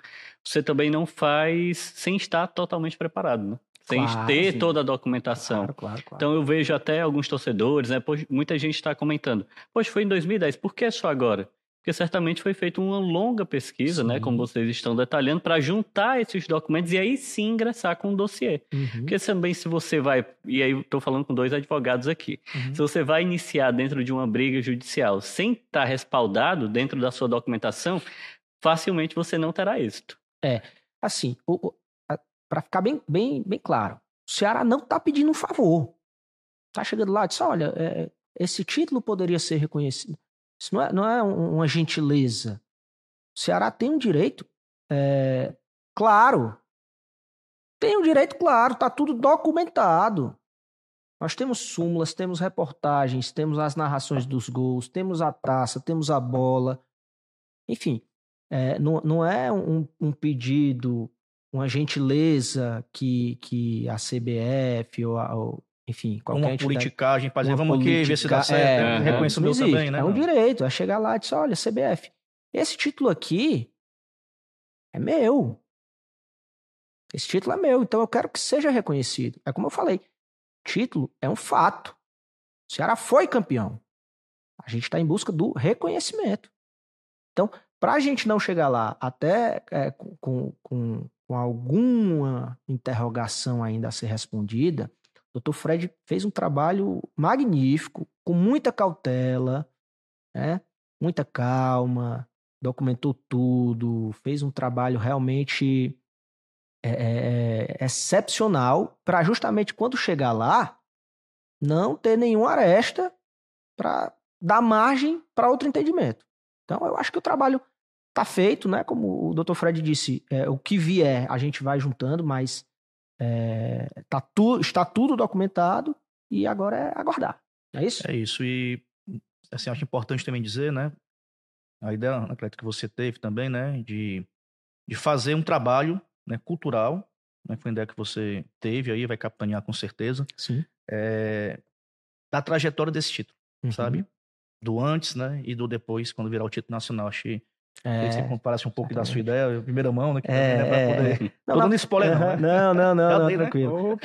você também não faz sem estar totalmente preparado, né? Sem claro, ter sim. toda a documentação. Claro, claro, então eu vejo até alguns torcedores, né, muita gente está comentando, poxa, foi em 2010, por que só agora? Porque certamente foi feita uma longa pesquisa, sim. né, como vocês estão detalhando, para juntar esses documentos e aí sim ingressar com o um dossiê. Uhum. Porque também se você vai, e aí estou falando com dois advogados aqui, uhum. se você vai iniciar dentro de uma briga judicial sem estar tá respaldado dentro da sua documentação, facilmente você não terá êxito. É, assim, para ficar bem, bem, bem claro, o Ceará não está pedindo um favor. Está chegando lá e diz, olha, é, esse título poderia ser reconhecido. Isso não é, não é uma gentileza. O Ceará tem um direito, é, claro. Tem um direito, claro, está tudo documentado. Nós temos súmulas, temos reportagens, temos as narrações dos gols, temos a taça, temos a bola. Enfim, é, não, não é um, um, pedido, uma gentileza que, que a CBF ou, a, ou enfim, qualquer Uma entidade, politicagem, fazer, vamos politica, aqui ver se dá certo. É, reconheço meu também, né? É um direito, é chegar lá e dizer, olha, CBF, esse título aqui é meu. Esse título é meu, então eu quero que seja reconhecido. É como eu falei, título é um fato. O Ceará foi campeão. A gente está em busca do reconhecimento. Então, para a gente não chegar lá até é, com, com, com alguma interrogação ainda a ser respondida, Dr. Fred fez um trabalho magnífico, com muita cautela, né? muita calma, documentou tudo, fez um trabalho realmente é, é, é excepcional para justamente quando chegar lá não ter nenhuma aresta para dar margem para outro entendimento. Então eu acho que o trabalho está feito, né? Como o Dr. Fred disse, é, o que vier a gente vai juntando, mas é, tá tu, está tudo documentado e agora é aguardar. É isso? É isso. E assim, acho importante também dizer, né? A ideia, Anacleto, que você teve também, né? De, de fazer um trabalho né, cultural, né? Foi uma ideia que você teve aí, vai capitanear com certeza. Sim. É, da trajetória desse título, uhum. sabe? Do antes, né? E do depois, quando virar o título nacional. Achei é, você comparasse um pouco da sua ideia, primeira mão, né? Que é, né, pra poder... Não, Tô dando spoiler, não. Né? Não, não, não, não, tranquilo. Né?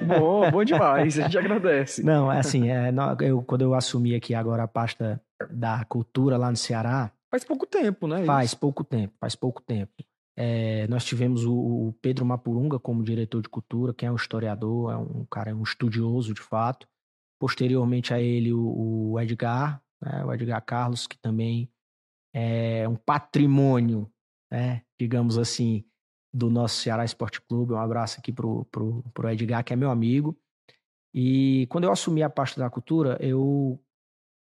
É, bom, bom demais, a gente agradece. Não, é assim, é, eu, quando eu assumi aqui agora a pasta da cultura lá no Ceará... Faz pouco tempo, né? Faz isso? pouco tempo, faz pouco tempo. É, nós tivemos o, o, Pedro Mapurunga como diretor de cultura, que é um historiador, é um cara, é um estudioso de fato. Posteriormente a ele, o, o Edgar, né, o Edgar Carlos, que também é, um patrimônio, né, digamos assim, do nosso Ceará Esporte Clube. Um abraço aqui pro, pro, pro Edgar, que é meu amigo. E quando eu assumi a pasta da cultura, eu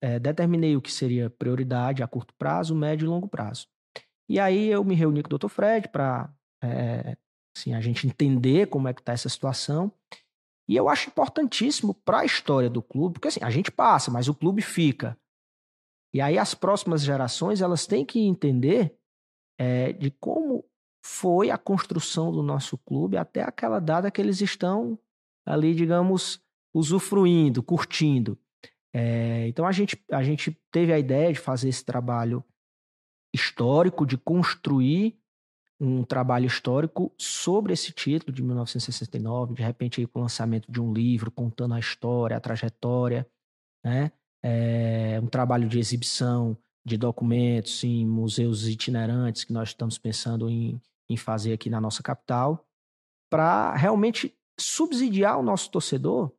é, determinei o que seria prioridade a curto prazo, médio e longo prazo. E aí eu me reuni com o Dr. Fred para é, assim, a gente entender como é que está essa situação. E eu acho importantíssimo para a história do clube, porque assim, a gente passa, mas o clube fica. E aí as próximas gerações elas têm que entender é, de como foi a construção do nosso clube até aquela data que eles estão ali, digamos, usufruindo, curtindo. É, então a gente, a gente teve a ideia de fazer esse trabalho histórico, de construir um trabalho histórico sobre esse título de 1969, de repente aí com o lançamento de um livro contando a história, a trajetória, né? É, um trabalho de exibição de documentos em museus itinerantes que nós estamos pensando em, em fazer aqui na nossa capital, para realmente subsidiar o nosso torcedor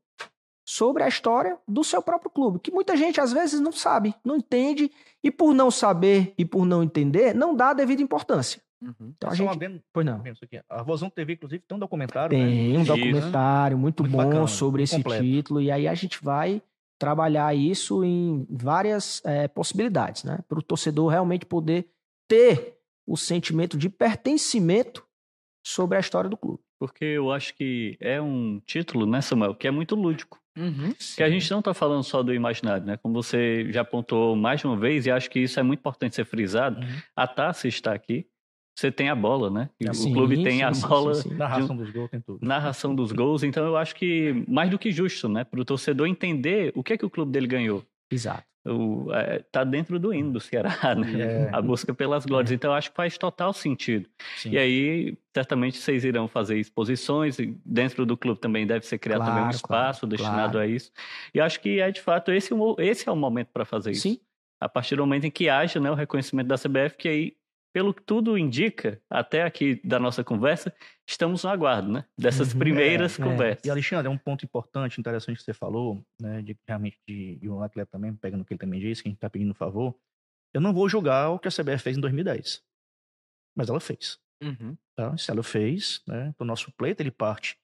sobre a história do seu próprio clube, que muita gente às vezes não sabe, não entende, e por não saber e por não entender, não dá a devida importância. Uhum. Então, a gente... Adendo, pois não. A Vozão TV, inclusive, tem um documentário. Tem né? um documentário muito, muito bom bacana, sobre esse completo. título, e aí a gente vai trabalhar isso em várias é, possibilidades, né? Para o torcedor realmente poder ter o sentimento de pertencimento sobre a história do clube. Porque eu acho que é um título, né, Samuel, que é muito lúdico. Uhum, que a gente não está falando só do imaginário, né? Como você já apontou mais de uma vez, e acho que isso é muito importante ser frisado, uhum. a taça está aqui você tem a bola, né? E sim, o clube tem sim, a bola. Sim, Narração dos gols, tem tudo. Narração dos gols. Então eu acho que mais do que justo, né? Para o torcedor entender o que é que o clube dele ganhou. Exato. O, é, tá dentro do hino do Ceará, né? É. A busca pelas glórias. É. Então, eu acho que faz total sentido. Sim. E aí, certamente, vocês irão fazer exposições. dentro do clube também deve ser criado claro, também um espaço claro, destinado claro. a isso. E acho que é, de fato, esse, esse é o momento para fazer isso. Sim. A partir do momento em que haja né, o reconhecimento da CBF, que aí, pelo que tudo indica, até aqui da nossa conversa, estamos no aguardo, né? Dessas uhum. primeiras é, conversas. É. E Alexandre, é um ponto importante, interessante que você falou, né? De realmente de, de um atleta também, pegando o que ele também disse, que a gente está pedindo um favor. Eu não vou julgar o que a CBF fez em 2010. Mas ela fez. Uhum. Tá? Se ela fez, né? O nosso pleito ele parte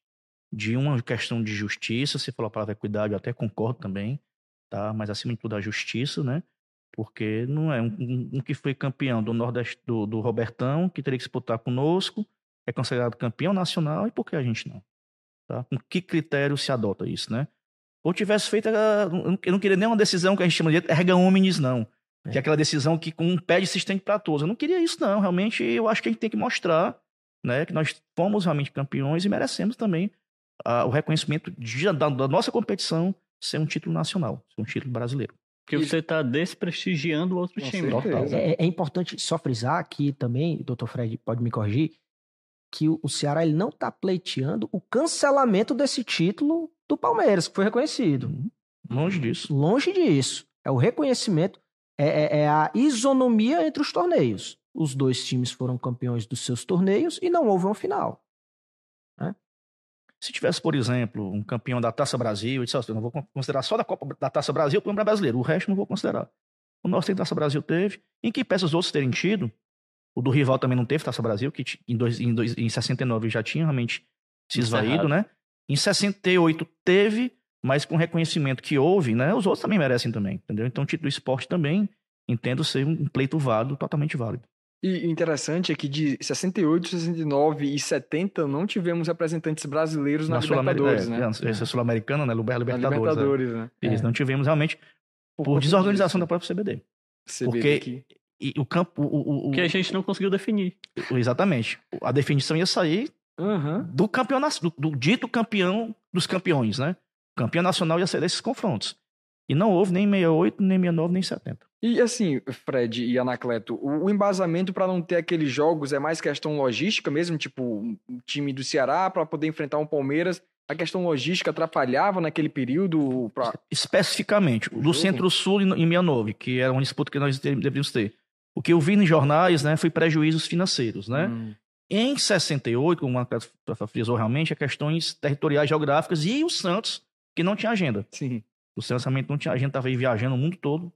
de uma questão de justiça. Se falou a palavra equidade, eu até concordo também, tá? Mas acima de tudo a justiça, né? Porque não é um, um, um que foi campeão do Nordeste do, do, Robertão, que teria que disputar conosco, é considerado campeão nacional, e por que a gente não? Tá? Com que critério se adota isso, né? Ou tivesse feito. Eu não queria nenhuma decisão que a gente chama de erga omnes, não. É. Que é aquela decisão que com um pé de se estende para todos. Eu não queria isso, não. Realmente, eu acho que a gente tem que mostrar né, que nós fomos realmente campeões e merecemos também uh, o reconhecimento de, da, da, nossa competição ser um título nacional, ser um título brasileiro. Porque você está desprestigiando o outro Com time. É, é, importante só frisar aqui também, doutor Fred pode me corrigir, que o, Ceará ele não está pleiteando o cancelamento desse título do Palmeiras, que foi reconhecido. Uhum. Longe disso. Longe disso. É o reconhecimento, é, é, é a isonomia entre os torneios. Os dois times foram campeões dos seus torneios e não houve uma final. Né? Se tivesse, por exemplo, um campeão da Taça Brasil, eu disse, eu não vou considerar só da Copa da Taça Brasil o brasileiro, o resto não vou considerar. O nosso tem Taça Brasil teve, em que peça os outros terem tido, o do rival também não teve Taça Brasil, que em, dois, em, dois, em 69 já tinha realmente se esvaído, né? Em 68 teve, mas com reconhecimento que houve, né? Os outros também merecem também, entendeu? Então o título do esporte também entendo ser um pleito válido, totalmente válido. E interessante é que de 68, 69 e 70 não tivemos representantes brasileiros na, na Libertadores, né? É, essa é sul-americana, né? Libertadores. Libertadores, né? né? Isso, é. não tivemos realmente por, por desorganização disso. da própria CBD. CBD porque e, o campo... O, o, que a gente não conseguiu definir. Exatamente. A definição ia sair uhum. do campeonato, do, do dito campeão dos campeões, né? O campeão nacional ia ser desses confrontos. E não houve nem 68, nem 69, nem 70. E assim, Fred e Anacleto, o, o embasamento para não ter aqueles jogos é mais questão logística mesmo, tipo, o time do Ceará para poder enfrentar um Palmeiras, a questão logística atrapalhava naquele período? Pra... Especificamente, o do Centro-Sul em Mianove, que era uma disputa que nós deveríamos ter. O que eu vi nos jornais né, foi prejuízos financeiros. Né? Hum. Em 68, como a frisou realmente, é questões territoriais geográficas e o Santos, que não tinha agenda. Sim. O Santos realmente não tinha agenda, estava viajando o mundo todo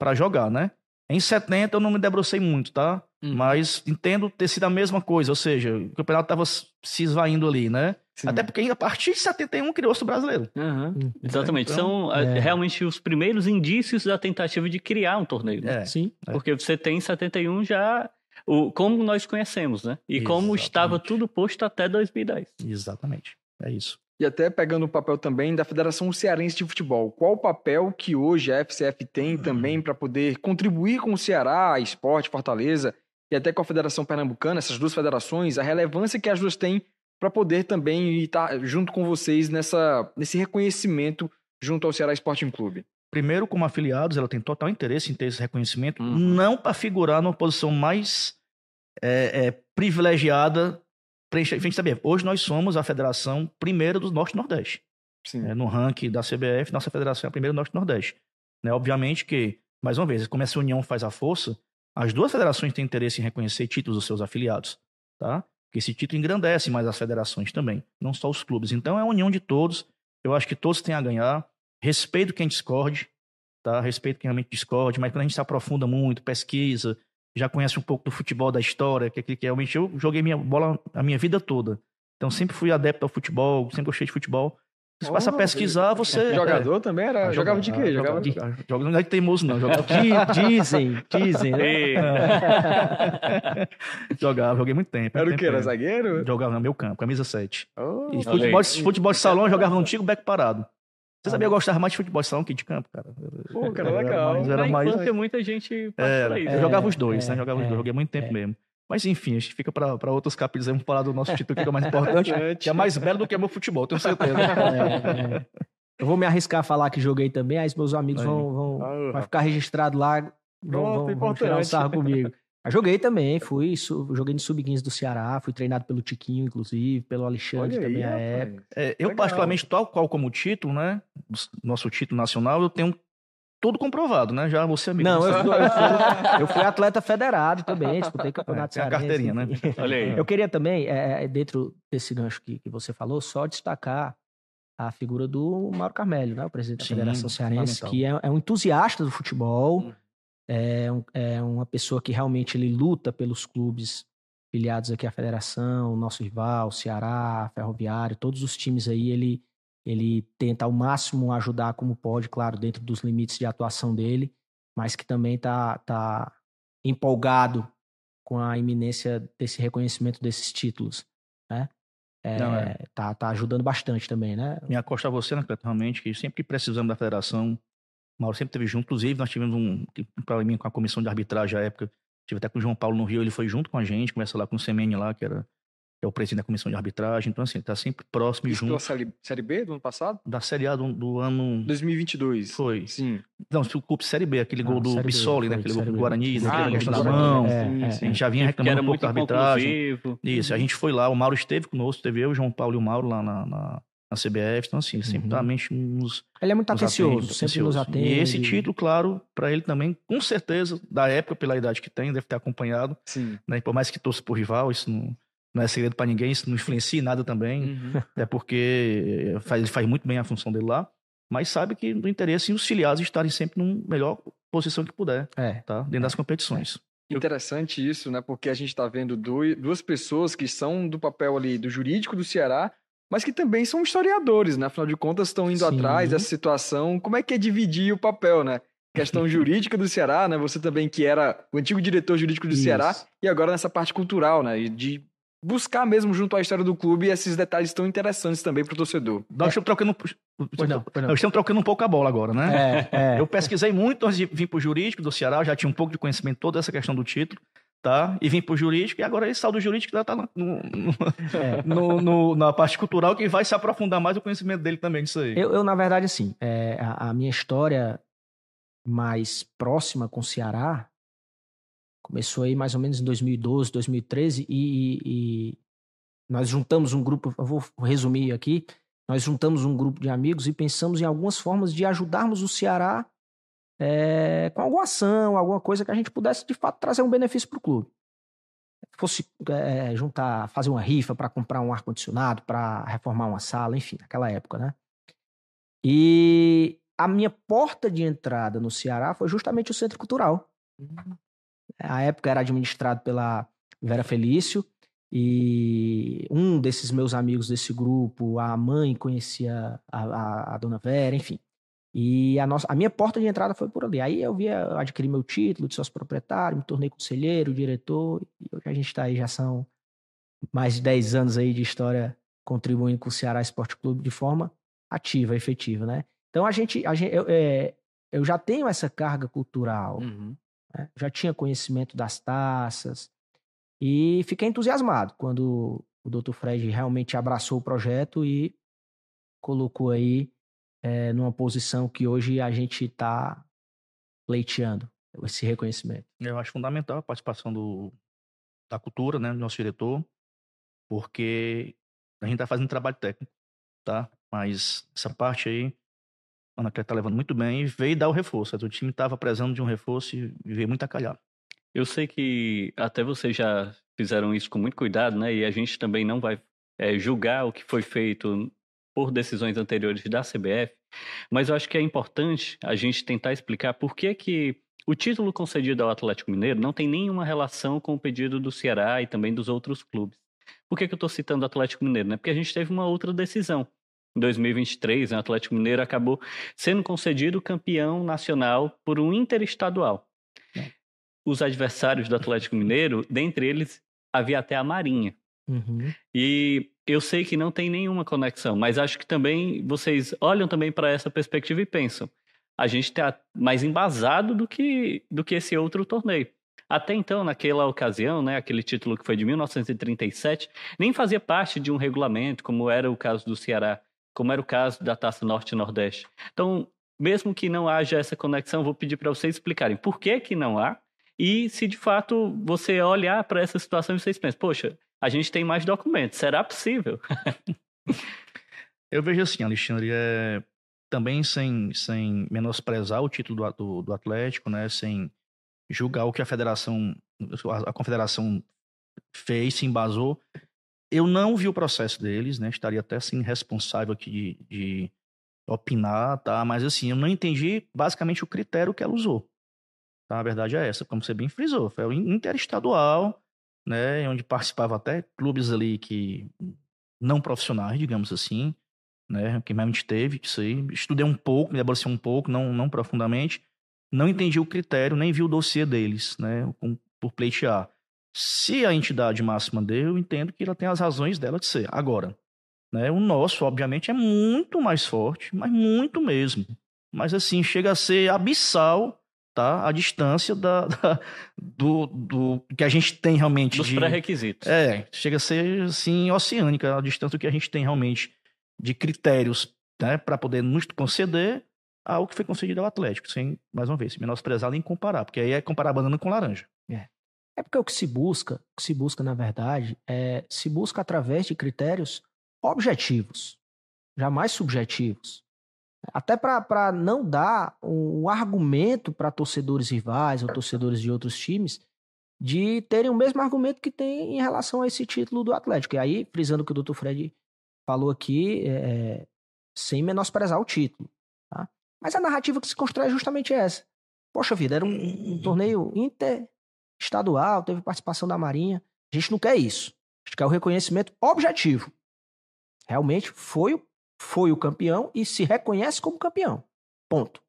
para jogar, né? Em 70 eu não me debrucei muito, tá? Hum. Mas entendo ter sido a mesma coisa, ou seja, o campeonato estava se esvaindo ali, né? Sim. Até porque a partir de 71 criou-se o brasileiro. Uhum. Exatamente. Então, São é. realmente os primeiros indícios da tentativa de criar um torneio. Né? É. Sim. É. Porque você tem em 71 já o, como nós conhecemos, né? E Exatamente. como estava tudo posto até 2010. Exatamente. É isso. E até pegando o papel também da Federação Cearense de Futebol. Qual o papel que hoje a FCF tem uhum. também para poder contribuir com o Ceará, a Esporte, Fortaleza e até com a Federação Pernambucana, essas duas federações, a relevância que as duas têm para poder também estar junto com vocês nessa, nesse reconhecimento junto ao Ceará Sporting Clube? Primeiro, como afiliados, ela tem total interesse em ter esse reconhecimento, uhum. não para figurar numa posição mais é, é, privilegiada frente saber, hoje nós somos a federação primeira do Norte Nordeste. É, no ranking da CBF, nossa federação é a primeira do Norte Nordeste. Né? Obviamente que, mais uma vez, como essa união faz a força, as duas federações têm interesse em reconhecer títulos dos seus afiliados. Tá? Porque esse título engrandece mais as federações também, não só os clubes. Então é a união de todos. Eu acho que todos têm a ganhar. Respeito quem discorde, tá? Respeito quem realmente discorde, mas quando a gente se aprofunda muito, pesquisa, já conhece um pouco do futebol, da história, que, que realmente eu joguei minha bola a minha vida toda. Então sempre fui adepto ao futebol, sempre gostei de futebol. Se oh, passa a pesquisar, você. Jogador é, também era? Ah, jogava de quê? Jogava de. Joga não é de teimoso, não. Jogava... dizem, dizem, né? jogava, joguei muito tempo. Era o quê? Era zagueiro? Jogava no meu campo, camisa 7. Oh, e futebol, futebol de salão, jogava no antigo beco parado. Você sabia, eu gostava mais de futebol salão que de campo, cara. Pô, cara, legal. Mas era mais... infância, muita gente era, isso. Eu jogava os dois, né? é, né? Jogava os dois, joguei muito tempo é. mesmo. Mas enfim, a gente fica para outros capítulos. Vamos falar do nosso título que é o mais importante, que é mais belo do que o meu futebol, tenho certeza. É, é. eu vou me arriscar a falar que joguei também, aí os meus amigos vão, vão vai ficar registrado lá, vão, vão, vão tirar um sarro comigo. Mas joguei também, fui, joguei no Sub-15 do Ceará, fui treinado pelo Tiquinho, inclusive, pelo Alexandre Olha também, a época. É, eu, particularmente, tal qual como título, né? Nosso título nacional, eu tenho tudo comprovado, né? Já você é amigo. Não, eu, eu, fui, eu, fui, atleta federado também, disputei campeonato é, a carteirinha, né? Olha aí. Eu queria também, é, é, dentro desse gancho que, que você falou, só destacar a figura do Mauro Carmelho, né? O presidente Sim, da Federação Cearense, que é, é, um entusiasta do futebol, hum. É, um, é uma pessoa que realmente ele luta pelos clubes filiados aqui à federação, o nosso rival, o Ceará, Ferroviário, todos os times aí, ele ele tenta ao máximo ajudar como pode, claro, dentro dos limites de atuação dele, mas que também está tá empolgado com a iminência desse reconhecimento desses títulos, né? É, Não, é. Tá, tá ajudando bastante também, né? Me acosta a você, né, Cleto, realmente, que sempre que precisamos da federação, Mauro sempre esteve junto. Inclusive, nós tivemos um problema com a comissão de arbitragem à época. Tive até com o João Paulo no Rio, ele foi junto com a gente, começa lá com o Semene lá, que era é o presidente da comissão de arbitragem. Então, assim, está sempre próximo e junto. da série, série B do ano passado? Da Série A do, do ano... 2022. Foi. Sim. Não, se o Série B, aquele ah, gol do Bissoli, né? Aquele gol do Guarani, ah, daquela questão da mão. É, é, a gente já vinha reclamando um pouco da arbitragem. Isso, a gente foi lá, o Mauro esteve conosco, teve eu, o João Paulo e o Mauro lá na, na na CBF, então assim, sempre uhum. realmente nos Ele é muito atencioso, sempre atencioso. nos atende. E esse título, claro, para ele também, com certeza, da época, pela idade que tem, deve ter acompanhado. Sim. Né? Por mais que torça por rival, isso não, não é segredo para ninguém, isso não influencia em nada também, uhum. é porque faz, ele faz muito bem a função dele lá, mas sabe que no interesse os filiados estarem sempre na melhor posição que puder, é. tá? dentro das competições. Interessante isso, né? Porque a gente está vendo duas pessoas que são do papel ali do jurídico do Ceará, mas que também são historiadores, né? Afinal de contas, estão indo Sim. atrás dessa situação. Como é que é dividir o papel, né? Questão jurídica do Ceará, né? Você também que era o antigo diretor jurídico do Isso. Ceará e agora nessa parte cultural, né? De buscar mesmo junto à história do clube esses detalhes tão interessantes também para o torcedor. Nós estamos trocando, pois não, pois não. Nós estamos trocando um pouco a bola agora, né? É, é. Eu pesquisei muito antes de vir para o jurídico do Ceará, já tinha um pouco de conhecimento de toda essa questão do título, tá? E vim para o jurídico, e agora esse saldo jurídico já está no, no, é. no, na parte cultural, que vai se aprofundar mais o conhecimento dele também disso aí. Eu, eu na verdade, assim, é, a, a minha história mais próxima com o Ceará Começou aí mais ou menos em 2012, 2013 e, e nós juntamos um grupo, eu vou resumir aqui, nós juntamos um grupo de amigos e pensamos em algumas formas de ajudarmos o Ceará é, com alguma ação, alguma coisa que a gente pudesse de fato trazer um benefício para o clube. Fosse é, juntar, fazer uma rifa para comprar um ar-condicionado, para reformar uma sala, enfim, naquela época, né? E a minha porta de entrada no Ceará foi justamente o Centro Cultural. Uhum. A época era administrado pela Vera Felício e um desses meus amigos desse grupo, a mãe conhecia a, a, a dona Vera, enfim. E a, nossa, a minha porta de entrada foi por ali. Aí eu via, adquiri meu título de sócio proprietário, me tornei conselheiro, diretor, e hoje a gente está aí, já são mais de 10 anos aí de história contribuindo com o Ceará Esporte Clube de forma ativa, efetiva, né? Então a gente, a gente eu, é, eu já tenho essa carga cultural, uhum. Né? Já tinha conhecimento das taças e fiquei entusiasmado quando o Dr. Fred realmente abraçou o projeto e colocou aí é, numa posição que hoje a gente está pleiteando esse reconhecimento. Eu acho fundamental a participação do, da cultura, né, do nosso diretor, porque a gente está fazendo trabalho técnico, tá? Mas essa parte aí a Anacleto está levando muito bem e veio dar o reforço. O time estava precisando de um reforço e veio muito a calhar. Eu sei que até vocês já fizeram isso com muito cuidado, né? E a gente também não vai é, julgar o que foi feito por decisões anteriores da CBF, mas eu acho que é importante a gente tentar explicar por que que o título concedido ao Atlético Mineiro não tem nenhuma relação com o pedido do Ceará e também dos outros clubes. Por que, que eu estou citando o Atlético Mineiro? Né? Porque a gente teve uma outra decisão em 2023, o Atlético Mineiro acabou sendo concedido campeão nacional por um interestadual. É. Os adversários do Atlético Mineiro, dentre eles, havia até a Marinha. Uhum. E eu sei que não tem nenhuma conexão, mas acho que também vocês olham também para essa perspectiva e pensam: a gente está mais embasado do que, do que esse outro torneio. Até então, naquela ocasião, né, aquele título que foi de 1937, nem fazia parte de um regulamento, como era o caso do Ceará como era o caso da Taça Norte e Nordeste. Então, mesmo que não haja essa conexão, vou pedir para vocês explicarem por que, que não há e se de fato você olhar para essa situação e vocês pensam, poxa, a gente tem mais documentos, será possível? Eu vejo assim, Alexandre, é... também sem, sem menosprezar o título do, do, do Atlético, né? Sem julgar o que a federação, a, a confederação fez, se embasou. Eu não vi o processo deles, né? Estaria até assim responsável aqui de, de opinar, tá? Mas assim, eu não entendi basicamente o critério que ela usou. Tá? A verdade é essa, como você bem frisou, foi o interestadual, né? Onde participavam até clubes ali que não profissionais, digamos assim, né? Que realmente teve isso aí. Estudei um pouco, me debrucei um pouco, não, não profundamente. Não entendi o critério, nem vi o dossiê deles, né? Por pleitear. Se a entidade máxima deu, eu entendo que ela tem as razões dela de ser. Agora, né, o nosso, obviamente, é muito mais forte, mas muito mesmo. Mas assim, chega a ser abissal tá? A distância da, da, do, do que a gente tem realmente. Dos de, pré-requisitos. É, chega a ser assim, oceânica a distância do que a gente tem realmente de critérios né, para poder nos conceder ao que foi concedido ao Atlético, sem, mais uma vez, menosprezar nem comparar, porque aí é comparar banana com laranja. É. É porque o que se busca, o que se busca, na verdade, é se busca através de critérios objetivos, jamais subjetivos. Até para não dar um argumento para torcedores rivais ou torcedores de outros times de terem o mesmo argumento que tem em relação a esse título do Atlético. E aí, frisando o que o Dr. Fred falou aqui, é, é, sem menosprezar o título. Tá? Mas a narrativa que se constrói é justamente essa. Poxa vida, era um, um torneio interestadual, teve participação da Marinha. A gente não quer isso. A gente quer o reconhecimento objetivo. Realmente foi, foi o campeão e se reconhece como campeão. Ponto.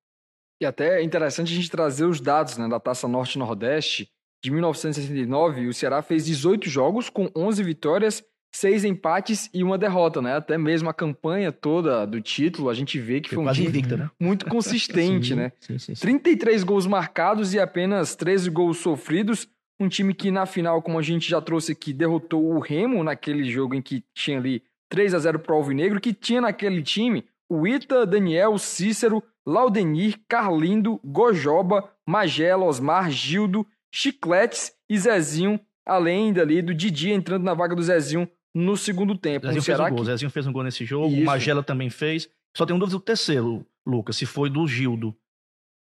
E até é interessante a gente trazer os dados né, da Taça Norte-Nordeste. De 1969, o Ceará fez 18 jogos com 11 vitórias seis empates e uma derrota, né? Até mesmo a campanha toda do título, a gente vê que foi, foi um time invicta, né? muito consistente, sim, né? Sim, sim, sim. 33 gols marcados e apenas 13 gols sofridos. Um time que na final, como a gente já trouxe aqui, derrotou o Remo naquele jogo em que tinha ali 3 a 0 para o Alvinegro, que tinha naquele time o Ita, Daniel, Cícero, Laudenir, Carlindo, Gojoba, Magela, Osmar, Gildo, Chicletes e Zezinho, além dali do Didi entrando na vaga do Zezinho no segundo tempo. Zezinho fez um gol. Que... Zezinho fez um gol nesse jogo, Isso. o Magela também fez. Só tem um dúvida do terceiro, Lucas, se foi do Gildo.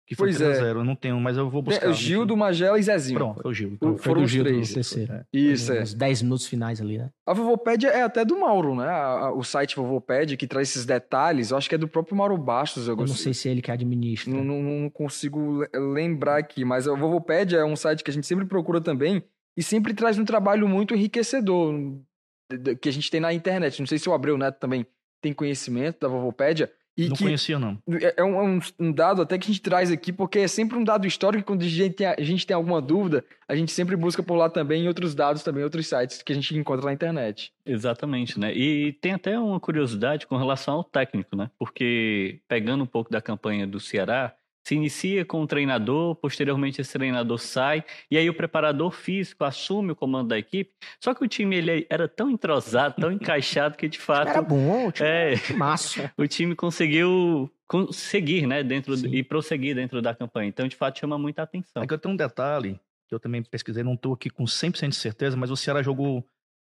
Que foi pois 3 é. Eu não tenho, mas eu vou buscar. É, Gildo, Magela e Zezinho. Pronto, foi o Gildo. Então, foi o Gildo três. no terceiro. É. Isso, é. Uns 10 minutos finais ali, né? A Vovopédia é até do Mauro, né? o site Vovopédia, que traz esses detalhes. Eu acho que é do próprio Mauro Bastos. Eu, eu não sei se é ele que administra. Não, não, não consigo lembrar aqui, mas a Vovopédia é um site que a gente sempre procura também e sempre traz um trabalho muito enriquecedor que a gente tem na internet. Não sei se o Abreu Neto também tem conhecimento da Vovopédia. E não conhecia, não. É, é um, um, dado até que a gente traz aqui, porque é sempre um dado histórico. Quando a gente, tem, a gente tem alguma dúvida, a gente sempre busca por lá também em outros dados, também outros sites que a gente encontra na internet. Exatamente, né? E tem até uma curiosidade com relação ao técnico, né? Porque pegando um pouco da campanha do Ceará, se inicia com o treinador, posteriormente esse treinador sai, e aí o preparador físico assume o comando da equipe. Só que o time ele era tão entrosado, tão encaixado, que de fato. Era bom, o time é, massa. O time conseguiu conseguir, né, dentro e prosseguir dentro da campanha. Então, de fato, chama muita atenção. É que eu tenho um detalhe que eu também pesquisei, não estou aqui com 100% de certeza, mas o Ceará jogou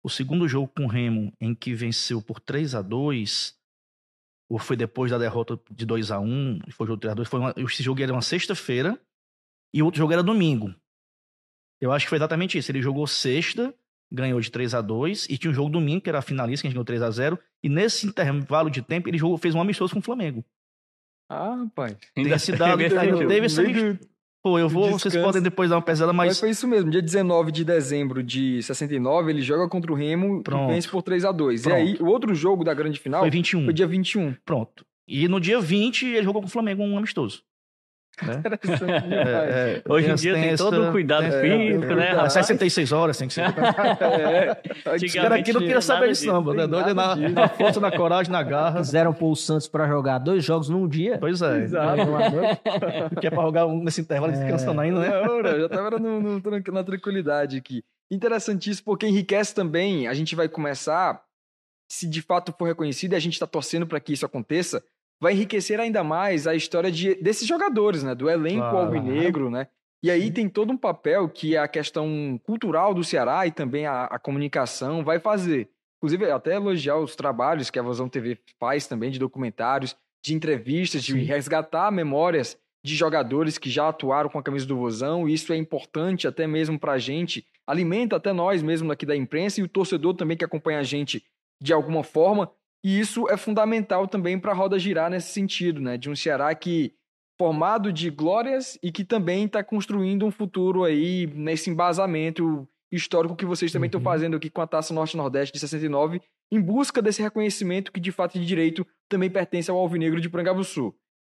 o segundo jogo com o Remo, em que venceu por 3 a 2 ou foi depois da derrota de 2 a 1 um, foi o jogo 3 a 2 foi uma, esse jogo era uma sexta-feira e o outro jogo era domingo. Eu acho que foi exatamente isso. Ele jogou sexta, ganhou de 3 a 2 e tinha um jogo domingo, que era a finalista, que a gente ganhou 3 a 0 e nesse intervalo de tempo ele jogou, fez um amistoso com o Flamengo. Ah, rapaz. Tem esse dado, ainda teve amistoso. Pô, eu vou, Descanso. vocês podem depois dar uma pesada, mas... mas... foi isso mesmo, dia 19 de dezembro de 69, ele joga contra o Remo Pronto. e vence por 3 a 2 Pronto. E aí, o outro jogo da grande final... Foi 21. Foi dia 21. Pronto. E no dia 20, ele jogou com o Flamengo um amistoso. Né? É, é, Hoje em dia tem, tem todo o cuidado é, físico, né? Às 66 horas tem que ser. é. Cara aqui não queria saber disso, não, né? Doido na, na força, na coragem, na garra. Fizeram pôr o Santos pra jogar dois jogos num dia. Pois é. Exato. que é pra jogar um nesse intervalo é. descansando ainda, né? Não, já tava no, no, na tranquilidade aqui. Interessantíssimo, porque enriquece também. A gente vai começar, se de fato for reconhecido, e a gente está torcendo para que isso aconteça, vai enriquecer ainda mais a história de, desses jogadores, né? Do elenco claro. alvinegro, né? E aí tem todo um papel que a questão cultural do Ceará e também a, a comunicação vai fazer. Inclusive, até elogiar os trabalhos que a Vozão TV faz também de documentários, de entrevistas, de Sim. resgatar memórias de jogadores que já atuaram com a camisa do Vozão, e isso é importante até mesmo para a gente, alimenta até nós mesmo aqui da imprensa e o torcedor também que acompanha a gente de alguma forma, e isso é fundamental também para a roda girar nesse sentido, né? De um Ceará que formado de glórias e que também está construindo um futuro aí nesse embasamento histórico que vocês também estão uhum. fazendo aqui com a Taça Norte-Nordeste de 69, em busca desse reconhecimento que de fato de direito também pertence ao Alvinegro de Prangabuçu.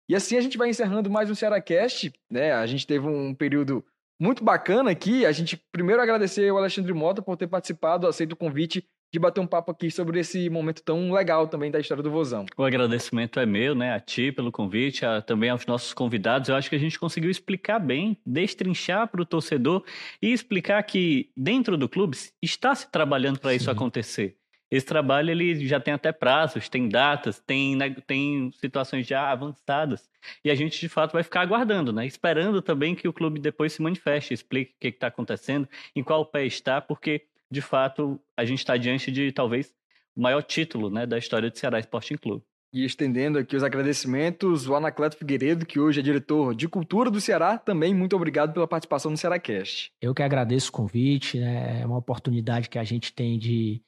E assim a gente vai encerrando mais um Cearacast, né? A gente teve um período muito bacana aqui. A gente primeiro agradecer ao Alexandre Mota por ter participado, aceito o convite de bater um papo aqui sobre esse momento tão legal também da história do Vozão. O agradecimento é meu, né, a ti pelo convite, a, também aos nossos convidados. Eu acho que a gente conseguiu explicar bem, destrinchar para o torcedor e explicar que dentro do clube está se trabalhando para isso acontecer. Esse trabalho ele já tem até prazos, tem datas, tem, né, tem situações já avançadas. E a gente, de fato, vai ficar aguardando, né? esperando também que o clube depois se manifeste, explique o que está acontecendo, em qual pé está, porque, de fato, a gente está diante de talvez o maior título né, da história do Ceará Sporting Clube. E estendendo aqui os agradecimentos, o Anacleto Figueiredo, que hoje é diretor de cultura do Ceará, também muito obrigado pela participação no Cearacast. Eu que agradeço o convite, né? é uma oportunidade que a gente tem de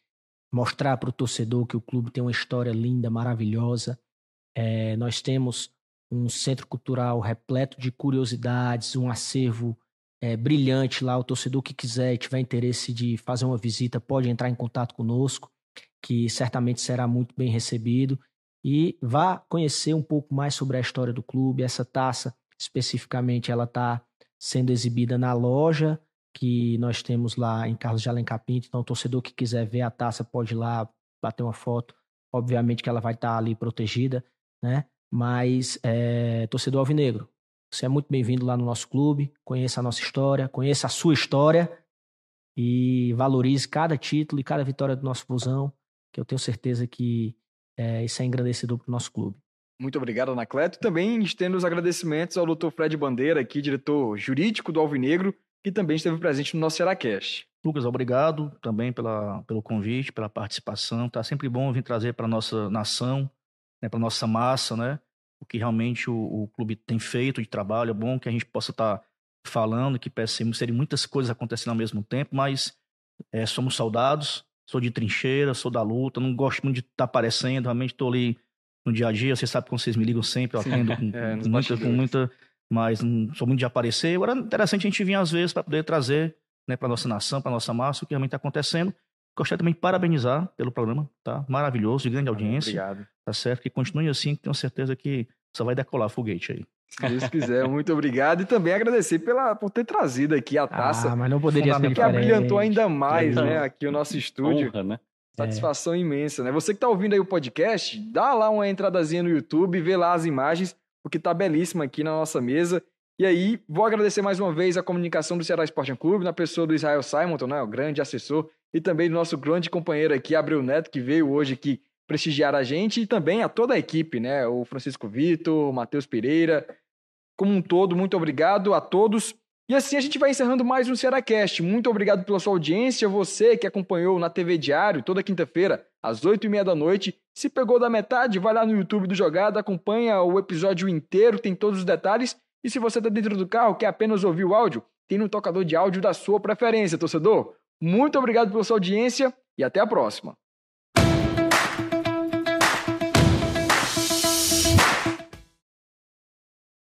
mostrar para o torcedor que o clube tem uma história linda, maravilhosa. É, nós temos um centro cultural repleto de curiosidades, um acervo é, brilhante lá. O torcedor que quiser e tiver interesse de fazer uma visita pode entrar em contato conosco, que certamente será muito bem recebido. E vá conhecer um pouco mais sobre a história do clube. Essa taça, especificamente, ela está sendo exibida na loja que nós temos lá em Carlos de Alencar Pinto. Então, o torcedor que quiser ver a taça pode ir lá bater uma foto. Obviamente que ela vai estar ali protegida, né? Mas, é, torcedor alvinegro, você é muito bem-vindo lá no nosso clube. Conheça a nossa história, conheça a sua história e valorize cada título e cada vitória do nosso fusão, que eu tenho certeza que é, isso é engrandecedor para o nosso clube. Muito obrigado, Anacleto. Também estendo os agradecimentos ao doutor Fred Bandeira, aqui, diretor jurídico do Alvinegro, que também esteve presente no nosso Seracast. Lucas, obrigado também pela, pelo convite, pela participação. Tá sempre bom vir trazer para nossa nação, né, para nossa massa, né, o que realmente o, o, clube tem feito de trabalho. É bom que a gente possa estar tá falando, que serem muitas coisas acontecendo ao mesmo tempo, mas é, somos soldados, sou de trincheira, sou da luta, não gosto muito de estar tá aparecendo, realmente estou ali no dia a dia, você sabe que vocês me ligam sempre, eu atendo com, é, com, muita, com muita mas não sou muito de aparecer. Agora é interessante a gente vir às vezes para poder trazer né, para nossa nação, para nossa massa, o que realmente está acontecendo. Gostaria também de parabenizar pelo programa, tá? Maravilhoso, de grande audiência. Obrigado. Tá certo? Que continue assim, que tenho certeza que só vai decolar foguete aí. Se Deus quiser, muito obrigado. E também agradecer pela, por ter trazido aqui a taça. Ah, mas não poderia ser Que abrilhantou ainda mais, né, aqui o nosso estúdio. Honra, né? Satisfação é. imensa, né? Você que está ouvindo aí o podcast, dá lá uma entradazinha no YouTube, vê lá as imagens porque está belíssima aqui na nossa mesa. E aí, vou agradecer mais uma vez a comunicação do Ceará Sporting Clube, na pessoa do Israel Simonton, né, o grande assessor, e também do nosso grande companheiro aqui, Abreu Neto, que veio hoje aqui prestigiar a gente, e também a toda a equipe, né, o Francisco Vitor, o Matheus Pereira, como um todo, muito obrigado a todos. E assim a gente vai encerrando mais um Cearacast. Muito obrigado pela sua audiência, você que acompanhou na TV Diário toda quinta-feira, às oito e meia da noite. Se pegou da metade, vai lá no YouTube do Jogada, acompanha o episódio inteiro, tem todos os detalhes. E se você está dentro do carro, quer apenas ouvir o áudio, tem no tocador de áudio da sua preferência, torcedor. Muito obrigado pela sua audiência e até a próxima.